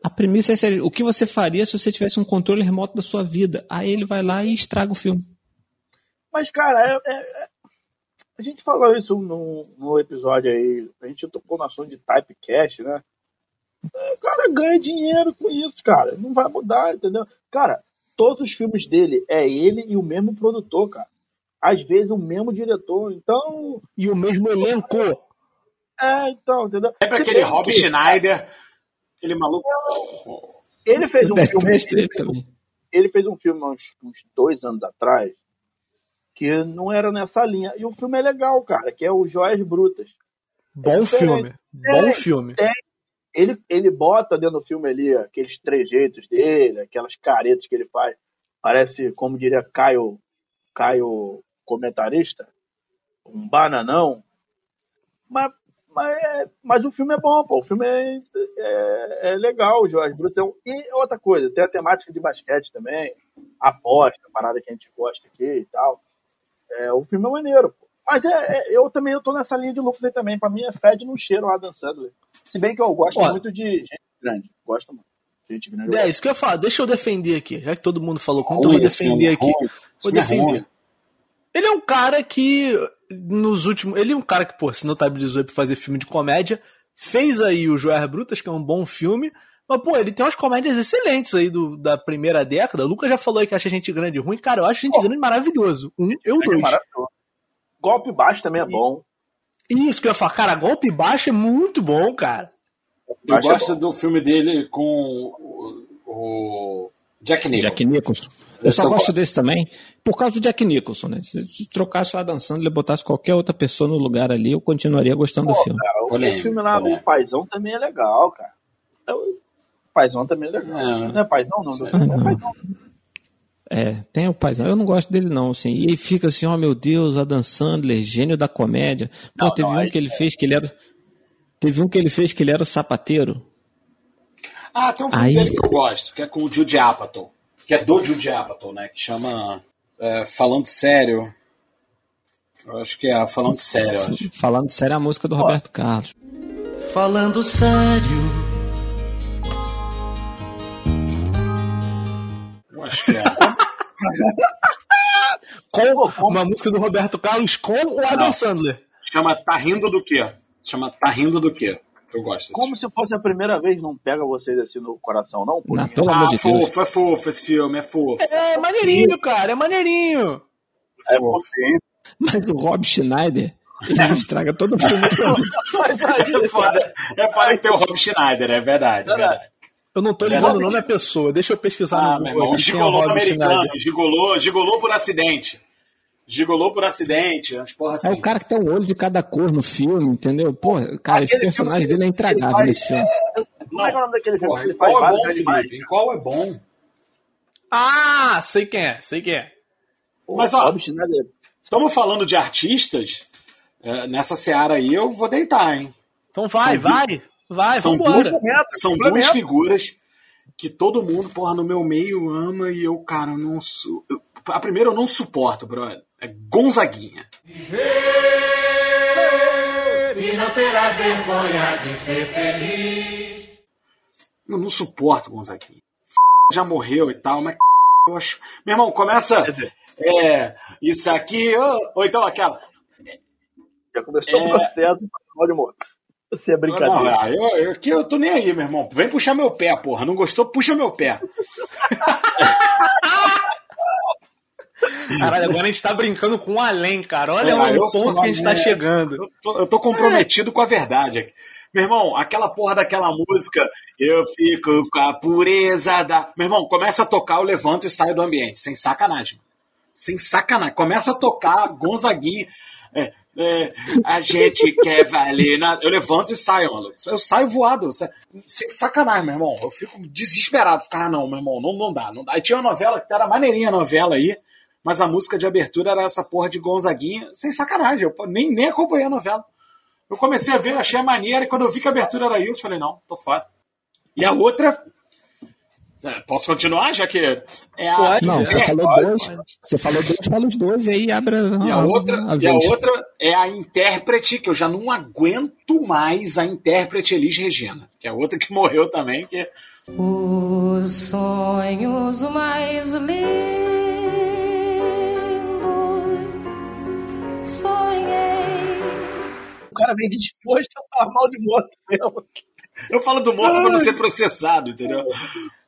Speaker 1: A premissa é séria. O que você faria se você tivesse um controle remoto da sua vida? Aí ele vai lá e estraga o filme.
Speaker 4: Mas, cara, é- é- é- a gente falou isso no, no episódio aí. A gente tocou no assunto de typecast, né? É, O cara ganha dinheiro com isso, cara. Não vai mudar, entendeu? Cara, todos os filmes dele é ele e o mesmo produtor, cara. Às vezes o mesmo diretor. Então,
Speaker 3: E o mesmo elenco.
Speaker 4: é, então, entendeu?
Speaker 2: Sempre
Speaker 4: Se
Speaker 2: aquele Rob
Speaker 4: que
Speaker 2: Schneider, aquele maluco.
Speaker 4: Ele fez um filme.
Speaker 1: ele também.
Speaker 4: ele fez um filme há uns, uns dois anos atrás que não era nessa linha. E o filme é legal, cara, que é o Joias Brutas.
Speaker 3: Bom filme. Bom
Speaker 4: É,
Speaker 3: filme.
Speaker 4: Ele, ele bota dentro do filme ali aqueles trejeitos dele, aquelas caretas que ele faz. Parece, como diria Caio, Caio comentarista, um bananão. Mas, mas, é- mas o filme é bom, pô. O filme é, é, é legal, Jorge Bruto. é um- E outra coisa, tem a temática de basquete também, aposta, parada que a gente gosta aqui e tal. É, o filme é maneiro, pô. Mas é, é- eu também eu tô nessa linha de lucro aí também. Pra mim é fede no cheiro lá dançando. Se bem que eu gosto
Speaker 3: Ó.
Speaker 4: muito de gente grande. Gosto muito. Gente grande.
Speaker 3: É isso que eu ia falar. Deixa eu defender aqui. Já que todo mundo falou muito, eu vou defender aqui.
Speaker 2: ruim. Esse
Speaker 3: Vou
Speaker 2: é
Speaker 3: defender. Ele é um cara que, nos últimos. Ele é um cara que, pô, se notabilizou pra fazer filme de comédia. Fez aí o Joer Brutas, que é um bom filme. Mas, pô, ele tem umas comédias excelentes aí do, da primeira década. O Lucas já falou aí que acha gente grande ruim. Cara, eu acho gente grande maravilhoso. Um, eu
Speaker 4: É
Speaker 3: dois.
Speaker 4: maravilhoso. Golpe baixo também é bom.
Speaker 3: Isso que eu ia falar, cara, golpe baixo é muito bom, cara.
Speaker 2: Eu gosto do filme dele com o, o Jack Nicholson.
Speaker 1: Jack Nicholson. Eu, só gosto desse também, por causa do Jack Nicholson, né? Se trocasse o Adam Sandler e botasse qualquer outra pessoa no lugar ali, eu continuaria gostando
Speaker 4: Pô,
Speaker 1: do filme.
Speaker 4: Cara, o
Speaker 2: Polêmico,
Speaker 4: filme lá,
Speaker 2: polêmico.
Speaker 4: o Paizão também é legal, cara. O Paizão também é legal.
Speaker 2: É.
Speaker 4: Não é Paizão, não?
Speaker 2: Sim.
Speaker 4: É Paizão.
Speaker 1: É, tem o paizão. Eu não gosto dele, não, assim. E ele fica assim, ó meu Deus, Adam Sandler, gênio da comédia. Pô,
Speaker 4: Não,
Speaker 1: teve
Speaker 4: não,
Speaker 1: um que ele fez que ele era. Teve um que ele fez que ele era sapateiro.
Speaker 2: Ah, tem um filme
Speaker 1: Aí-
Speaker 2: dele que eu gosto, que é com o Jude Apatow. Que é do Jude Apatow, né? Que chama é, Falando Sério. Eu acho que é Falando Sério, eu acho.
Speaker 1: Falando sério, é a música do Roberto Carlos.
Speaker 5: Falando sério,
Speaker 2: Eu acho que é. (laughs)
Speaker 3: Com uma música do Roberto Carlos com o Adam
Speaker 2: Não.
Speaker 3: Sandler.
Speaker 2: Chama Tá Rindo do Quê? Chama Tá Rindo do Quê? Eu gosto
Speaker 4: Como se fosse a primeira vez, não pega vocês assim no coração, não?
Speaker 1: Não, pelo
Speaker 2: Ah,
Speaker 1: amor de Deus.
Speaker 2: fofo, é fofo esse filme, é fofo.
Speaker 3: É maneirinho, cara, é maneirinho.
Speaker 4: é
Speaker 2: fofo.
Speaker 1: Mas o Rob Schneider, ele (laughs) estraga todo o filme.
Speaker 4: Aí,
Speaker 2: É foda, é foda que tem o Rob Schneider, é verdade. É verdade.
Speaker 3: Eu não tô ligando o nome à pessoa, deixa eu pesquisar
Speaker 2: Ah,
Speaker 3: no Google é o
Speaker 2: gigolô americano, gigolô, gigolô por acidente. Gigolô por acidente, umas porra
Speaker 1: É
Speaker 2: assim.
Speaker 1: o cara que tem um olho de cada cor no filme, entendeu? Pô, cara, esse
Speaker 4: Aquele
Speaker 1: personagem
Speaker 4: filme
Speaker 1: dele é intragável nesse filme.
Speaker 4: É que é o nome daquele filme?
Speaker 2: Porra,
Speaker 4: Ele
Speaker 2: em
Speaker 4: faz
Speaker 2: qual é bom,
Speaker 4: animais.
Speaker 2: Felipe? Em qual é bom?
Speaker 3: Ah, sei quem é, sei quem é.
Speaker 2: Mas, ó. Estamos falando de artistas, é, nessa seara aí eu vou deitar, hein?
Speaker 3: Então vai,
Speaker 2: São
Speaker 3: vai, vai,
Speaker 2: São
Speaker 3: vambora.
Speaker 2: duas, são duas figuras que todo mundo, porra, no meu meio ama e eu, cara, não su... eu- A primeira eu não suporto, brother. É Gonzaguinha.
Speaker 5: e não terá vergonha de ser feliz.
Speaker 2: Eu não suporto Gonzaguinha. Já morreu e tal, mas eu acho. Meu irmão, começa. É, isso aqui, ou, ou então aquela.
Speaker 4: Já começou
Speaker 2: É.
Speaker 4: o processo pode morrer. Você é
Speaker 2: Não,
Speaker 4: brincadeira.
Speaker 2: ah, eu, eu, aqui eu tô nem aí, meu irmão. Vem puxar meu pé, porra. Não gostou? Puxa meu pé. (laughs)
Speaker 3: Caralho, agora a gente tá brincando com o além, cara. Olha
Speaker 2: É,
Speaker 3: o ponto que a gente tá chegando.
Speaker 2: Eu tô, eu tô comprometido com a verdade. aqui. Meu irmão, aquela porra daquela música, eu fico com a pureza da. Meu irmão, começa a tocar, eu levanto e saio do ambiente. Sem sacanagem. Sem sacanagem. Começa a tocar Gonzaguinha. É, é, a gente (laughs) quer valer. na- Eu levanto e saio, mano. Eu saio voado. saio- Sem sacanagem, meu irmão. Eu fico desesperado. Fico, ah, não, meu irmão, não, não dá, não dá. Aí tinha uma novela que era maneirinha a novela aí, mas a música de abertura era essa porra de Gonzaguinha. Sem sacanagem. Eu nem, nem acompanhei a novela. Eu comecei a ver, achei a maneira, e quando eu vi que a abertura era isso, falei, não, tô fora. E a outra. é, Posso continuar, já que é a.
Speaker 3: Pode,
Speaker 1: Não,
Speaker 3: É,
Speaker 1: você falou dois. Você falou dois, fala os dois, e aí abre
Speaker 2: E a outra,
Speaker 1: a
Speaker 2: e a outra é a intérprete, que eu já não aguento mais a intérprete Elis Regina, que é a outra que morreu também, que
Speaker 6: Os sonhos mais lindos sonhei.
Speaker 4: O cara vem disposto a falar mal de moto mesmo.
Speaker 2: eu falo do morto pra não ser processado, entendeu?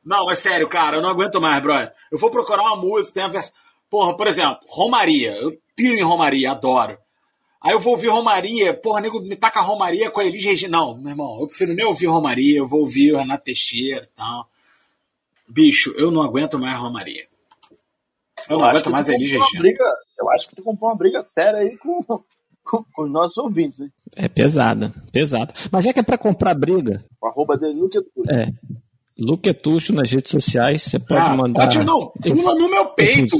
Speaker 2: Não, é sério, cara, eu não aguento mais, brother. Eu vou procurar uma música, tem a versão. Porra, por exemplo, Romaria. Eu piro em Romaria, adoro. Aí eu vou ouvir Romaria, porra, nego me taca Romaria com a Elis Regina. Não, meu irmão, eu prefiro nem ouvir Romaria, eu vou ouvir o Renato Teixeira e tal. Bicho, eu não aguento mais Romaria. Eu não
Speaker 4: acho
Speaker 2: aguento
Speaker 4: que
Speaker 2: mais
Speaker 4: uma
Speaker 2: Regina.
Speaker 4: briga- Eu acho que tu comprou uma briga séria aí com, com, com os nossos ouvintes, hein?
Speaker 1: É pesada, pesada. Mas já que é pra comprar briga,
Speaker 4: O arroba dele, Luke,
Speaker 1: é. Luquetucho nas redes sociais, você pode
Speaker 2: Ah,
Speaker 1: mandar.
Speaker 2: pode não, pula no meu peito.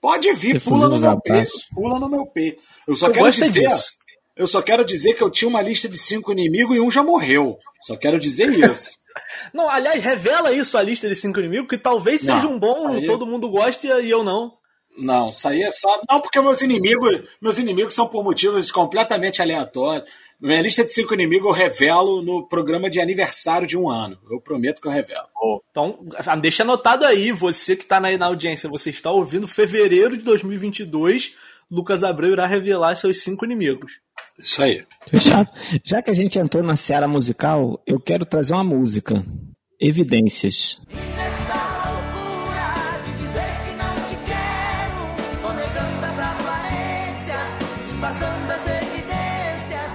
Speaker 2: Pode vir, pula no meu peito. Pula no meu peito. Eu só
Speaker 3: Eu
Speaker 2: quero
Speaker 3: é
Speaker 2: dizer.
Speaker 3: disso.
Speaker 2: Eu só quero dizer que eu tinha uma lista de cinco inimigos e um já morreu. Só quero dizer isso. (laughs)
Speaker 3: Não, aliás, revela isso a lista de cinco inimigos, que talvez
Speaker 2: Não,
Speaker 3: seja um bom,
Speaker 2: aí-
Speaker 3: todo mundo goste e eu não.
Speaker 2: Não, isso aí é só. Não, porque meus inimigos, meus inimigos são por motivos completamente aleatórios. Minha lista de cinco inimigos eu revelo no programa de aniversário de um ano. Eu prometo que eu revelo.
Speaker 3: Então, ah, deixa anotado aí, você que tá aí na audiência, você está ouvindo, fevereiro de 2022, Lucas Abreu irá revelar seus cinco inimigos.
Speaker 2: Isso aí.
Speaker 1: Fechado. Já que a gente entrou na seara musical, eu quero trazer uma música. Evidências.
Speaker 5: Nessa loucura de dizer que não te quero, tô negando as aparências, disfarçando as evidências.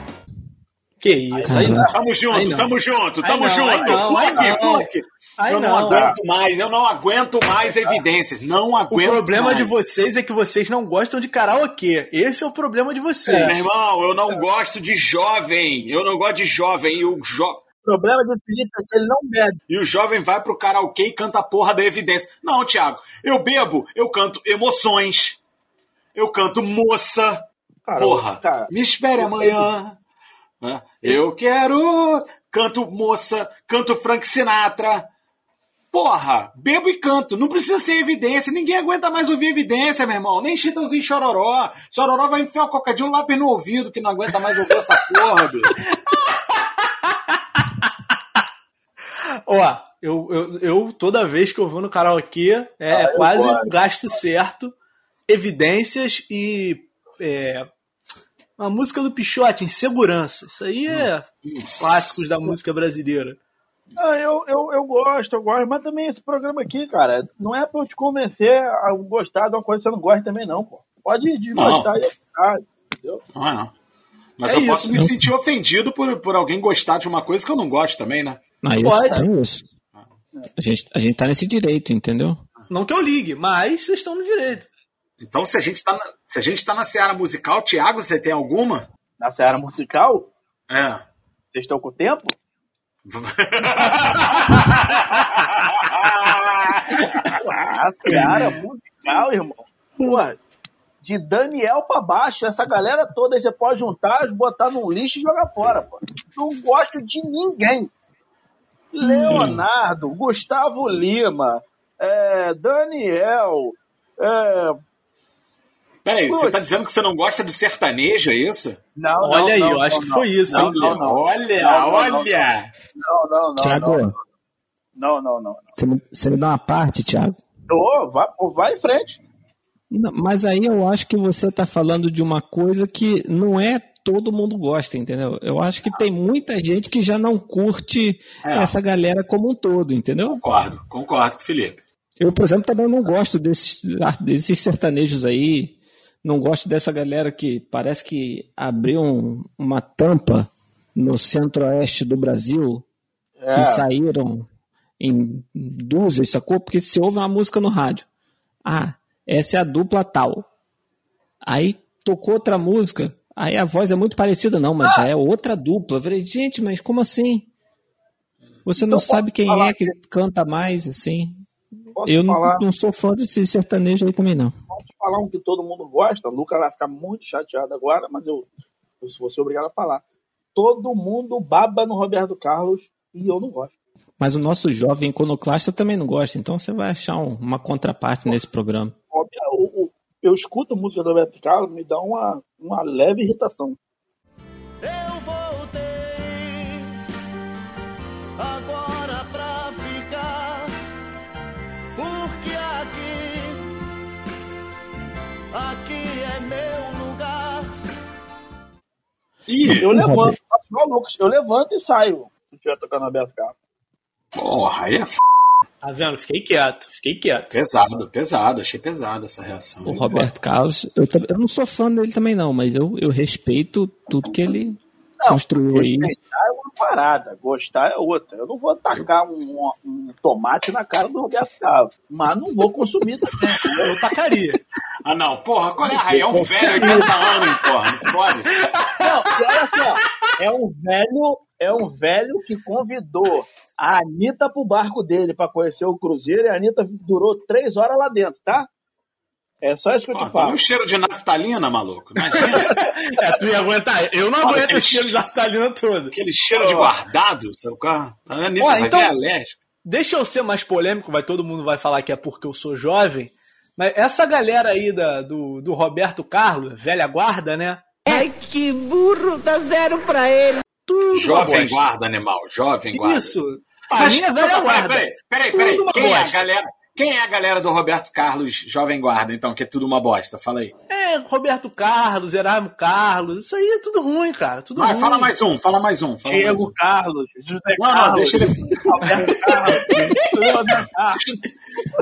Speaker 3: Que isso, aí não.
Speaker 2: Tamo junto,
Speaker 3: Aí não.
Speaker 2: tamo junto,
Speaker 3: Aí
Speaker 2: tamo
Speaker 3: não,
Speaker 2: junto.
Speaker 3: aí não, aí
Speaker 2: Pluque,
Speaker 3: Aí
Speaker 2: eu não,
Speaker 3: não.
Speaker 2: aguento mais, eu não aguento mais evidências. Não
Speaker 3: O
Speaker 2: aguento
Speaker 3: problema
Speaker 2: mais.
Speaker 3: de vocês é que vocês não gostam de karaokê. Esse é o problema de vocês.
Speaker 2: Meu irmão, eu não gosto de jovem. Eu não gosto de jovem. E o, jo...
Speaker 4: O problema do Felipe é que ele não bebe.
Speaker 2: e o jovem vai pro karaokê e canta a porra da evidência. Não, Thiago, eu bebo, eu canto emoções. Eu canto moça.
Speaker 4: Cara,
Speaker 2: Porra,
Speaker 4: cara,
Speaker 2: me espere amanhã. né? Eu quero. Canto moça, canto Frank Sinatra. Porra, bebo e canto. Não precisa ser evidência. Ninguém aguenta mais ouvir evidência, meu irmão. Nem Chitãozinho Chororó. Chororó vai enfiar o cocadinho um lápis no ouvido que não aguenta mais ouvir essa porra, bicho. (laughs)
Speaker 3: Ó, eu, eu, eu toda vez que eu vou no karaokê, é
Speaker 4: Ah, eu
Speaker 3: quase
Speaker 4: gosto.
Speaker 3: um gasto certo. Evidências e. É, a música do Pichote, Insegurança. Isso aí é clássicos da música brasileira.
Speaker 4: Ah, eu, eu, eu gosto, eu gosto, mas também esse programa aqui, cara, não é pra eu te convencer a gostar de uma coisa que você não gosta também, não, pô. Pode desgostar e gostar, entendeu?
Speaker 2: Não é, não. Mas
Speaker 3: É
Speaker 2: eu
Speaker 3: isso,
Speaker 2: posso me sentir ofendido por, por alguém gostar de uma coisa que eu não gosto também, né?
Speaker 1: Não, isso,
Speaker 3: Pode.
Speaker 1: é isso. A gente, a gente tá nesse direito, entendeu?
Speaker 3: Não que eu ligue, mas vocês estão no direito.
Speaker 2: Então, se a gente tá na, se a gente tá na seara musical, Thiago, você tem alguma?
Speaker 4: Na seara musical,
Speaker 2: É.
Speaker 4: vocês estão com tempo? (laughs) A seara musical, irmão. Porra, de Daniel pra baixo, essa galera toda você pode juntar, botar num lixo e jogar fora, pô. Não gosto de ninguém. Leonardo, Gustavo Lima, é, Daniel, é,
Speaker 2: Peraí, você
Speaker 4: Putz.
Speaker 2: tá dizendo que você não gosta de sertanejo, é isso?
Speaker 4: não,
Speaker 3: Olha
Speaker 4: não,
Speaker 3: aí,
Speaker 4: não,
Speaker 3: eu acho
Speaker 4: não,
Speaker 3: que
Speaker 4: não.
Speaker 3: foi isso,
Speaker 4: Não,
Speaker 3: hein?
Speaker 4: não, não.
Speaker 2: Olha, olha!
Speaker 4: Não, não, não.
Speaker 1: Tiago,
Speaker 4: Não, não, não. não.
Speaker 1: você, me, você me dá uma parte, Thiago?
Speaker 4: Ô, vai, vai em frente.
Speaker 1: Mas aí eu acho que você tá falando de uma coisa que não é todo mundo gosta, entendeu? Eu acho que tem muita gente que já não curte
Speaker 2: É.
Speaker 1: essa galera como um todo, entendeu?
Speaker 2: Concordo, concordo com o Felipe.
Speaker 1: Eu, por exemplo, também não gosto desses, desses sertanejos aí. Não gosto dessa galera que parece que abriu um- uma tampa no centro-oeste do Brasil
Speaker 4: É,
Speaker 1: e saíram em dúzias, sacou? Porque se ouve uma música no rádio. Ah, essa é a dupla tal. Aí tocou outra música. Aí a voz é muito parecida, não, mas já é outra dupla. Eu falei, gente, mas como assim? Você não
Speaker 4: Então,
Speaker 1: sabe quem é que canta mais, assim?
Speaker 4: posso
Speaker 1: Eu não, não sou fã desse sertanejo aí também, não.
Speaker 4: Falar um que todo mundo gosta. O Lucas vai ficar muito chateado agora, mas eu, eu vou ser obrigado a falar. Todo mundo baba no Roberto Carlos e eu não gosto.
Speaker 1: Mas o nosso jovem iconoclasta também não gosta, então você vai achar um- uma contraparte nesse programa.
Speaker 4: O- o- Eu escuto música do Roberto Carlos, me dá uma, uma leve irritação.
Speaker 7: Eu
Speaker 2: Ih,
Speaker 4: Eu levanto, eu levanto e saio se estiver tocando Roberto Carlos.
Speaker 2: porra, aí é f...
Speaker 3: Tá vendo? Fiquei quieto, fiquei quieto.
Speaker 2: pesado, pesado. Achei pesado essa reação.
Speaker 1: O Roberto Carlos, eu, eu não sou fã dele também, não, mas eu, eu respeito tudo que ele construiu aí.
Speaker 4: Respeitar é uma parada, gostar é outra. Eu não vou tacar um, um tomate na cara do Roberto Carlos, mas não vou consumir também.
Speaker 3: Eu tacaria.
Speaker 2: Ah, não, porra, qual é a raia? É um velho 80 anos, porra, não pode?
Speaker 4: Não, e olha só, é um velho, é um velho que convidou a Anitta pro barco dele pra conhecer o Cruzeiro e a Anitta durou três horas lá dentro, tá? É só isso que eu te
Speaker 2: tem
Speaker 4: falo.
Speaker 2: um cheiro de naftalina, maluco. Imagina (laughs)
Speaker 3: É, tu ia aguentar. Eu não
Speaker 2: Olha,
Speaker 3: aguento esse cheiro de naftalina todo.
Speaker 2: aquele cheiro de guardado, sabe? qual? A Anitta
Speaker 3: Ó,
Speaker 2: vai
Speaker 3: então-
Speaker 2: ver alérgica.
Speaker 3: Deixa eu ser mais polêmico, vai todo mundo vai falar que é porque eu sou jovem. Mas essa galera aí da, do, do Roberto Carlos, velha guarda, né?
Speaker 8: Ai, que burro, dá zero pra ele.
Speaker 3: Tudo
Speaker 2: Jovem guarda, animal. Jovem guarda.
Speaker 3: Isso. A
Speaker 2: Mas,
Speaker 3: minha velha
Speaker 2: peraí,
Speaker 3: guarda.
Speaker 2: Peraí, peraí, peraí. Quem é a galera? Quem é a galera do Roberto Carlos Jovem Guarda, então, que é tudo uma bosta? Fala aí.
Speaker 3: É, Roberto Carlos, Erasmo Carlos, isso aí é tudo ruim, cara. Tudo
Speaker 2: Vai,
Speaker 3: ruim.
Speaker 2: fala mais um, fala mais um. Fala mais um.
Speaker 4: Diego Carlos, José
Speaker 2: Não, não,
Speaker 4: Carlos,
Speaker 2: deixa ele.
Speaker 4: Alberto Carlos, Roberto Carlos.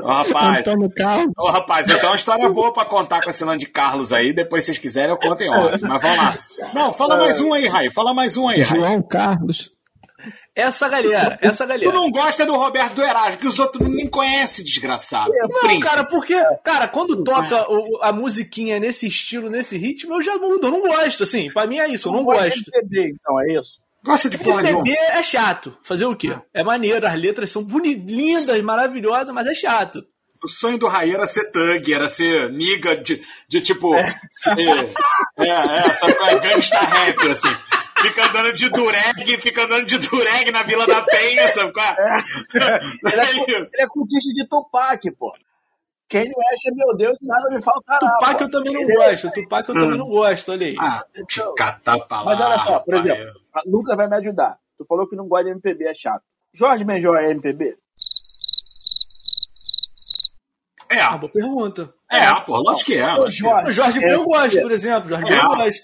Speaker 2: Ô, rapaz,
Speaker 1: Antônio Carlos.
Speaker 2: ô, rapaz, eu tenho uma história boa pra contar com esse nome de Carlos aí. Depois, se vocês quiserem, eu conto em off. Mas vamos lá. Não, fala mais um aí, Raio. Fala mais um aí, Raio.
Speaker 1: João Carlos.
Speaker 3: Essa galera, essa
Speaker 2: Tu
Speaker 3: galera.
Speaker 2: não gosta do Roberto do Erasmo, que os outros nem conhecem, desgraçado. O
Speaker 3: Não,
Speaker 2: príncipe.
Speaker 3: cara, porque, cara, quando toca o- a musiquinha nesse estilo, nesse ritmo, eu já mudo, eu não gosto, assim, pra mim é isso, eu não
Speaker 4: gosta
Speaker 3: gosto.
Speaker 4: de MPB, então, é isso?
Speaker 2: Gosta de porra nenhuma.
Speaker 3: MPB é chato, fazer o quê? É maneiro, as letras são boni- lindas, maravilhosas, mas é chato.
Speaker 2: O sonho do Raí era ser thug, era ser niga de, de tipo. Ser, é, é, só que é gangsta rap, assim. Fica andando de dureg, fica andando de dureg na Vila da Penha, sabe qual é? (laughs)
Speaker 4: Ele é, cu- ele é cultista de Tupac, pô. Quem não acha, meu Deus, nada me caralho.
Speaker 3: Tupac eu também não gosto, Tupac eu também não gosto, olha aí.
Speaker 2: Ah, que catar lá.
Speaker 4: Mas olha só, por exemplo, Lucas vai me ajudar. Tu falou que não gosta de MPB, é chato. Jorge Benjó é MPB?
Speaker 2: É,
Speaker 3: Ah, boa pergunta.
Speaker 2: é, pô, lógico que é. Que é.
Speaker 3: O Jorge Ben eu gosto, por exemplo, Jorge Ben eu
Speaker 2: É.
Speaker 3: gosto.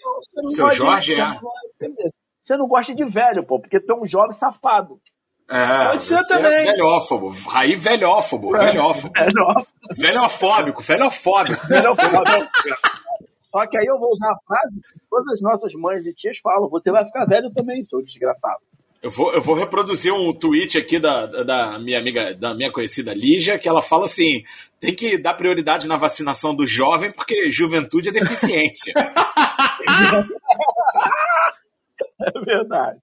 Speaker 2: Seu
Speaker 4: gosta
Speaker 2: Jorge
Speaker 4: de,
Speaker 2: é.
Speaker 4: você não gosta de MPB. Você não gosta de velho, pô, porque tu é um jovem safado.
Speaker 2: É,
Speaker 3: Pode ser
Speaker 2: você
Speaker 3: também.
Speaker 2: É velhófobo. Raí velhófobo, velhófobo.
Speaker 4: É,
Speaker 2: Velhofóbico, velhofóbico.
Speaker 4: não. Só que aí eu vou usar a frase que todas as nossas mães e tias falam: você vai ficar velho também, seu desgraçado.
Speaker 2: Eu vou, eu vou reproduzir um tweet aqui da, da minha amiga, da minha conhecida Lígia, que ela fala assim: tem que dar prioridade na vacinação do jovem, porque juventude é deficiência. (laughs)
Speaker 4: É verdade.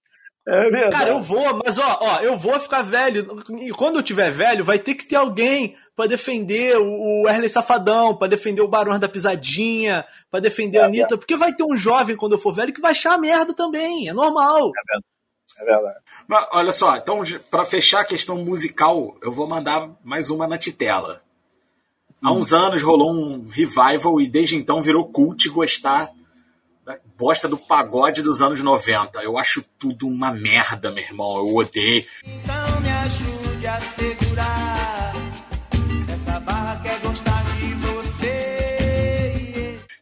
Speaker 4: É verdade.
Speaker 3: Cara, eu vou, mas ó, ó, eu vou ficar velho. E quando eu tiver velho, vai ter que ter alguém pra defender o o Wesley Safadão, pra defender o Barão da Pisadinha, pra defender a Anitta, porque vai ter um jovem quando eu for velho que vai achar a merda também, é normal.
Speaker 4: É verdade.
Speaker 2: Mas, olha só, então, para fechar a questão musical, eu vou mandar mais uma na titela. Há uns anos rolou um revival e desde então virou cult gostar da bosta do pagode dos anos 90. Eu acho tudo uma merda, meu irmão. Eu odeio.
Speaker 7: Então me ajude a segurar.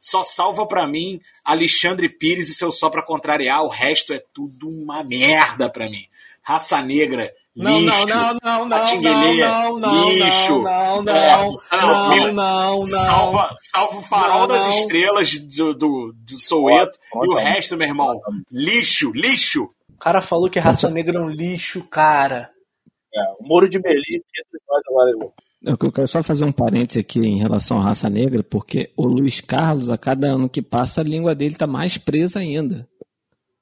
Speaker 2: Só salva pra mim Alexandre Pires e seu só pra contrariar. O resto é tudo uma merda pra mim. Raça Negra,
Speaker 3: Não,
Speaker 2: lixo.
Speaker 3: não, não, não, não, não, não,
Speaker 2: lixo.
Speaker 3: não, não,
Speaker 2: É,
Speaker 3: não,
Speaker 2: não,
Speaker 3: não, não, não.
Speaker 2: Salva, salva o farol
Speaker 3: Não,
Speaker 2: das
Speaker 3: não.
Speaker 2: estrelas do, do, do Soueto
Speaker 4: Ótimo,
Speaker 2: e o resto, meu irmão. Lixo, lixo.
Speaker 3: O cara falou que raça negra é um lixo, cara.
Speaker 4: É, o Muro de Berlim, entre nós agora. Eu-
Speaker 1: quero só fazer um parêntese aqui em relação à raça negra, porque o Luiz Carlos, a cada ano que passa, a língua dele tá mais presa ainda.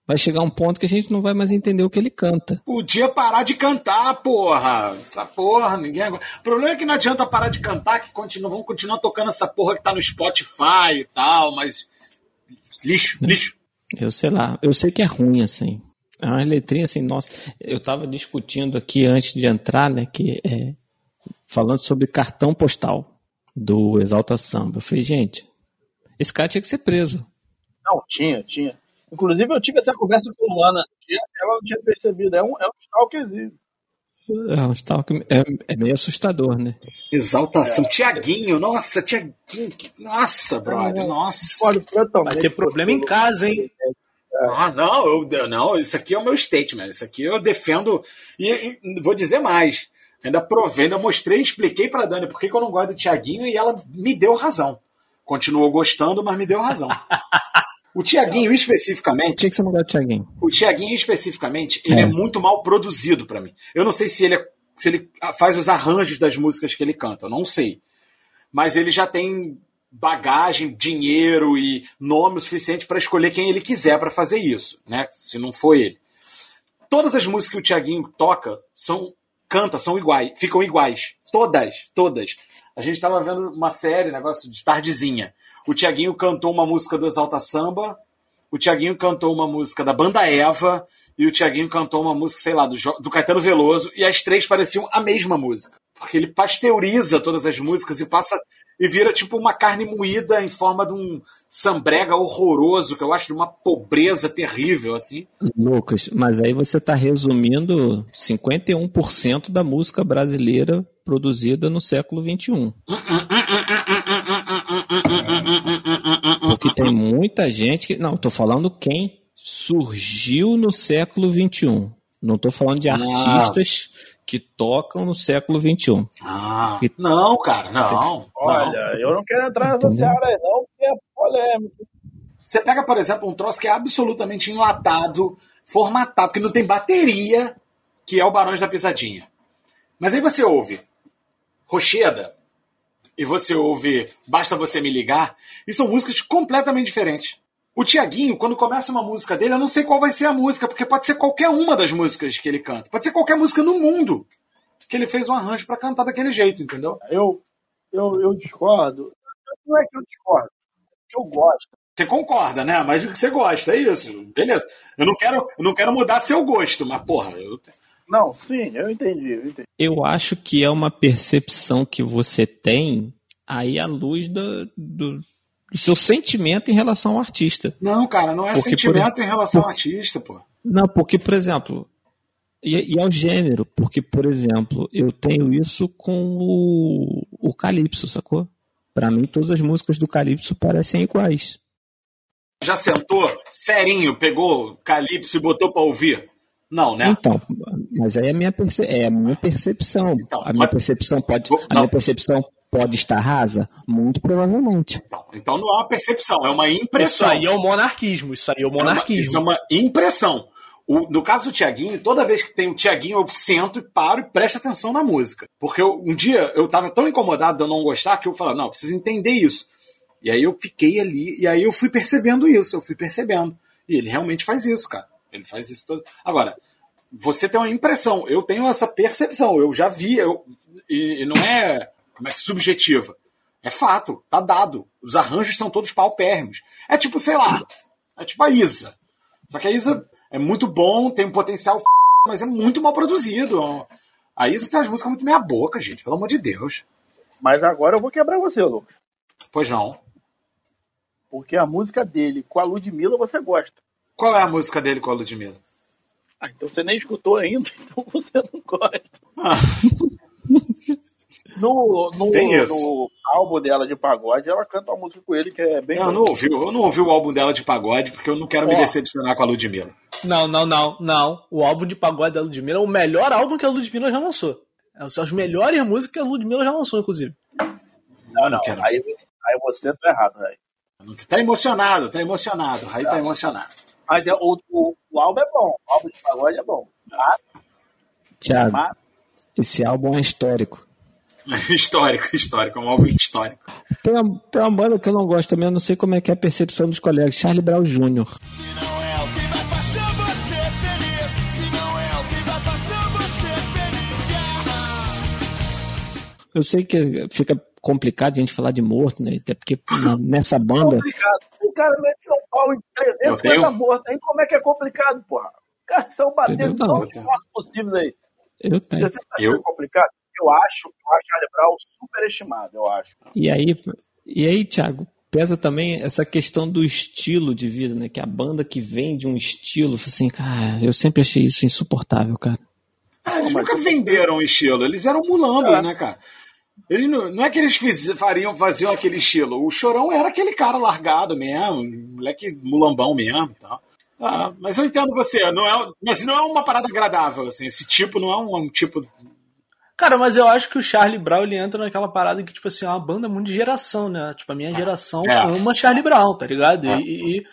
Speaker 1: Vai chegar um ponto que a gente não vai mais entender o que ele canta.
Speaker 2: Podia parar de cantar, porra. Essa porra, ninguém. O problema é que não adianta parar de cantar, que continua, vão continuar tocando essa porra que tá no Spotify e tal, mas. Lixo, lixo.
Speaker 1: Eu sei lá, eu sei que é ruim, assim. É uma letrinha assim, nossa. Eu tava discutindo aqui antes de entrar, né, que é, falando sobre cartão postal do Exalta Samba. Eu falei, gente, esse cara tinha que ser preso.
Speaker 4: Não, tinha, tinha. Inclusive, eu tive essa conversa com a Luana. Ela não tinha percebido. É um, é um stalkerzinho.
Speaker 1: É, um stalker- é, é meio assustador, né?
Speaker 2: Exaltação. Tiaguinho, nossa, Tiaguinho. Nossa, brother, nossa.
Speaker 4: Discordo totalmente.
Speaker 3: Vai ter problema em casa, hein?
Speaker 2: Ah, não, eu, não, isso aqui é o meu statement. Isso aqui eu defendo. E, e vou dizer mais. Ainda provei, ainda mostrei, expliquei pra Dani por que, que eu não gosto do Tiaguinho e ela me deu razão. Continuou gostando, mas me deu razão. O Tiaguinho,
Speaker 1: Por
Speaker 2: especificamente,
Speaker 1: que, que você gosta do Thiaguinho?
Speaker 2: o Tiaguinho, especificamente, ele é.
Speaker 1: É.
Speaker 2: muito mal produzido pra mim. Eu não sei se ele, é- se ele faz os arranjos das músicas que ele canta, eu não sei. Mas ele já tem bagagem, dinheiro e nome o suficiente pra escolher quem ele quiser pra fazer isso, né? Se não for ele. Todas as músicas que o Tiaguinho toca são canta, são iguais, ficam iguais. Todas, todas. A gente estava vendo uma série, negócio de tardezinha. O Tiaguinho cantou uma música do Exalta Samba, o Tiaguinho cantou uma música da banda Eva e o Tiaguinho cantou uma música, sei lá, do, do Caetano Veloso e as três pareciam a mesma música. Porque ele pasteuriza todas as músicas e passa e vira tipo uma carne moída em forma de um sambrega horroroso, que eu acho de uma pobreza terrível, assim.
Speaker 1: Lucas, mas aí você está resumindo 51% da música brasileira produzida no século XXI. (laughs) Porque tem muita gente que. Não, estou falando quem surgiu no século XXI. Não estou falando de artistas que tocam no século XXI.
Speaker 2: Ah, não, cara, não.
Speaker 4: Olha,
Speaker 2: não.
Speaker 4: eu não quero entrar nessa seara aí, não, porque é polêmico.
Speaker 2: Você pega, por exemplo, um troço que é absolutamente enlatado, formatado, que não tem bateria, que é o Barões da Pisadinha. Mas aí você ouve Rocheda e você ouve Basta Você Me Ligar, e são músicas completamente diferentes. O Tiaguinho, quando começa uma música dele, eu não sei qual vai ser a música, porque pode ser qualquer uma das músicas que ele canta. Pode ser qualquer música no mundo que ele fez um arranjo pra cantar daquele jeito, entendeu?
Speaker 4: Eu, eu, eu discordo. Não é que eu discordo, é que eu gosto.
Speaker 2: Você concorda, né? Mas o que você gosta, é isso. Beleza. Eu não quero, eu não quero mudar seu gosto, mas, porra, eu.
Speaker 4: Não, sim, eu entendi, eu entendi.
Speaker 1: Eu acho que é uma percepção que você tem aí à luz do, do, do seu sentimento em relação ao artista.
Speaker 2: Não, cara, não é
Speaker 1: Porque,
Speaker 2: sentimento
Speaker 1: por-
Speaker 2: em relação ao
Speaker 1: por-
Speaker 2: artista, pô.
Speaker 1: Não, porque, por exemplo, e, e ao gênero, porque, por exemplo, eu tenho isso com o, o Calypso, sacou? Pra mim, todas as músicas do Calypso parecem iguais.
Speaker 2: Já sentou, serinho, pegou Calypso e botou pra ouvir? Não, né?
Speaker 1: Então, mas aí é a minha, perce- é a minha percepção.
Speaker 2: Então,
Speaker 1: a minha
Speaker 2: mas-
Speaker 1: percepção pode, a minha percepção pode estar rasa? Muito provavelmente.
Speaker 2: Então, não é uma percepção, é uma
Speaker 3: Isso
Speaker 2: impressão.
Speaker 3: aí é o monarquismo. Isso aí é o
Speaker 2: É uma-
Speaker 3: monarquismo.
Speaker 2: Isso é uma impressão. O- no caso do Tiaguinho, toda vez que tem o Tiaguinho, eu sento e paro e presto atenção na música. Porque eu- um dia eu tava tão incomodado de eu não gostar que eu falei, não, eu preciso entender isso. E aí eu fiquei ali, e aí eu fui percebendo isso, eu fui percebendo. E ele realmente faz isso, cara. Ele faz isso todo. Agora, você tem uma impressão, eu tenho essa percepção, eu já vi, eu, e, e não é, como é que subjetiva. É fato, tá dado. Os arranjos são todos paupérrimos. É tipo, sei lá, é tipo a Isa. Só que a Isa é muito bom, tem um potencial, f***, mas é muito mal produzido. A Isa tem umas músicas muito meia boca, gente, pelo amor de Deus.
Speaker 4: Mas agora eu vou quebrar você, Lucas.
Speaker 2: Pois não.
Speaker 4: Porque a música dele com a Ludmilla você gosta.
Speaker 2: Qual é a música dele com a Ludmilla?
Speaker 4: Ah, então você nem escutou ainda, (laughs) então você não gosta.
Speaker 2: Ah, (laughs)
Speaker 4: No, no,
Speaker 2: Tem isso.
Speaker 4: no álbum dela de pagode, ela canta uma música com ele que é bem.
Speaker 2: eu não ouvi, eu não ouvi o álbum dela de pagode porque eu não quero me
Speaker 3: Ó.
Speaker 2: decepcionar com a Ludmilla.
Speaker 3: Não, não, não, não. O álbum de pagode da Ludmilla é o melhor álbum que a Ludmilla já lançou. É, São as melhores músicas que a Ludmilla já lançou, inclusive.
Speaker 4: Não, não.
Speaker 2: quero.
Speaker 4: Aí, você- aí você tá errado, velho.
Speaker 2: Tá emocionado, tá emocionado. O Raí tá emocionado.
Speaker 4: Mas é, o, o, o álbum é bom. O álbum de pagode é bom. Mas,
Speaker 1: Tiago,
Speaker 4: mas
Speaker 1: esse álbum é histórico. (laughs)
Speaker 2: histórico, histórico, é um álbum histórico.
Speaker 1: Tem uma, tem uma banda que eu não gosto também, eu não sei como é que é a percepção dos colegas. Charlie Brown Jr.
Speaker 7: Se não é o que vai fazer você feliz, se não é o que vai fazer você feliz.
Speaker 1: Eu sei que fica complicado a gente falar de morto, né? Até porque nessa (laughs) banda.
Speaker 4: complicado. O cara mete um pau em 350
Speaker 2: Eu tenho-
Speaker 4: mortos. Aí como é que é complicado, porra? Os caras estão batendo todos os mortos possíveis aí.
Speaker 1: Eu tenho.
Speaker 4: Você tá
Speaker 2: Eu-
Speaker 4: complicado? Eu acho que o Charlie Brown superestimado, eu acho.
Speaker 1: E aí, e aí, Thiago, pesa também essa questão do estilo de vida, né? Que a banda que vem de um estilo, assim, cara, eu sempre achei isso insuportável, cara.
Speaker 2: Ah, eles nunca venderam o estilo, eles eram mulambos, né, cara? Eles não, não é que eles fiz, fariam, faziam aquele estilo. O Chorão era aquele cara largado mesmo, moleque mulambão mesmo e tal. Ah, mas eu entendo você, não é, mas não é uma parada agradável, assim, esse tipo não é um, um tipo.
Speaker 3: Cara, mas eu acho que o Charlie Brown ele entra naquela parada que, tipo assim, é uma banda muito de geração, né? Tipo, a minha geração
Speaker 2: É.
Speaker 3: ama Charlie Brown, tá ligado?
Speaker 2: É.
Speaker 3: E, e-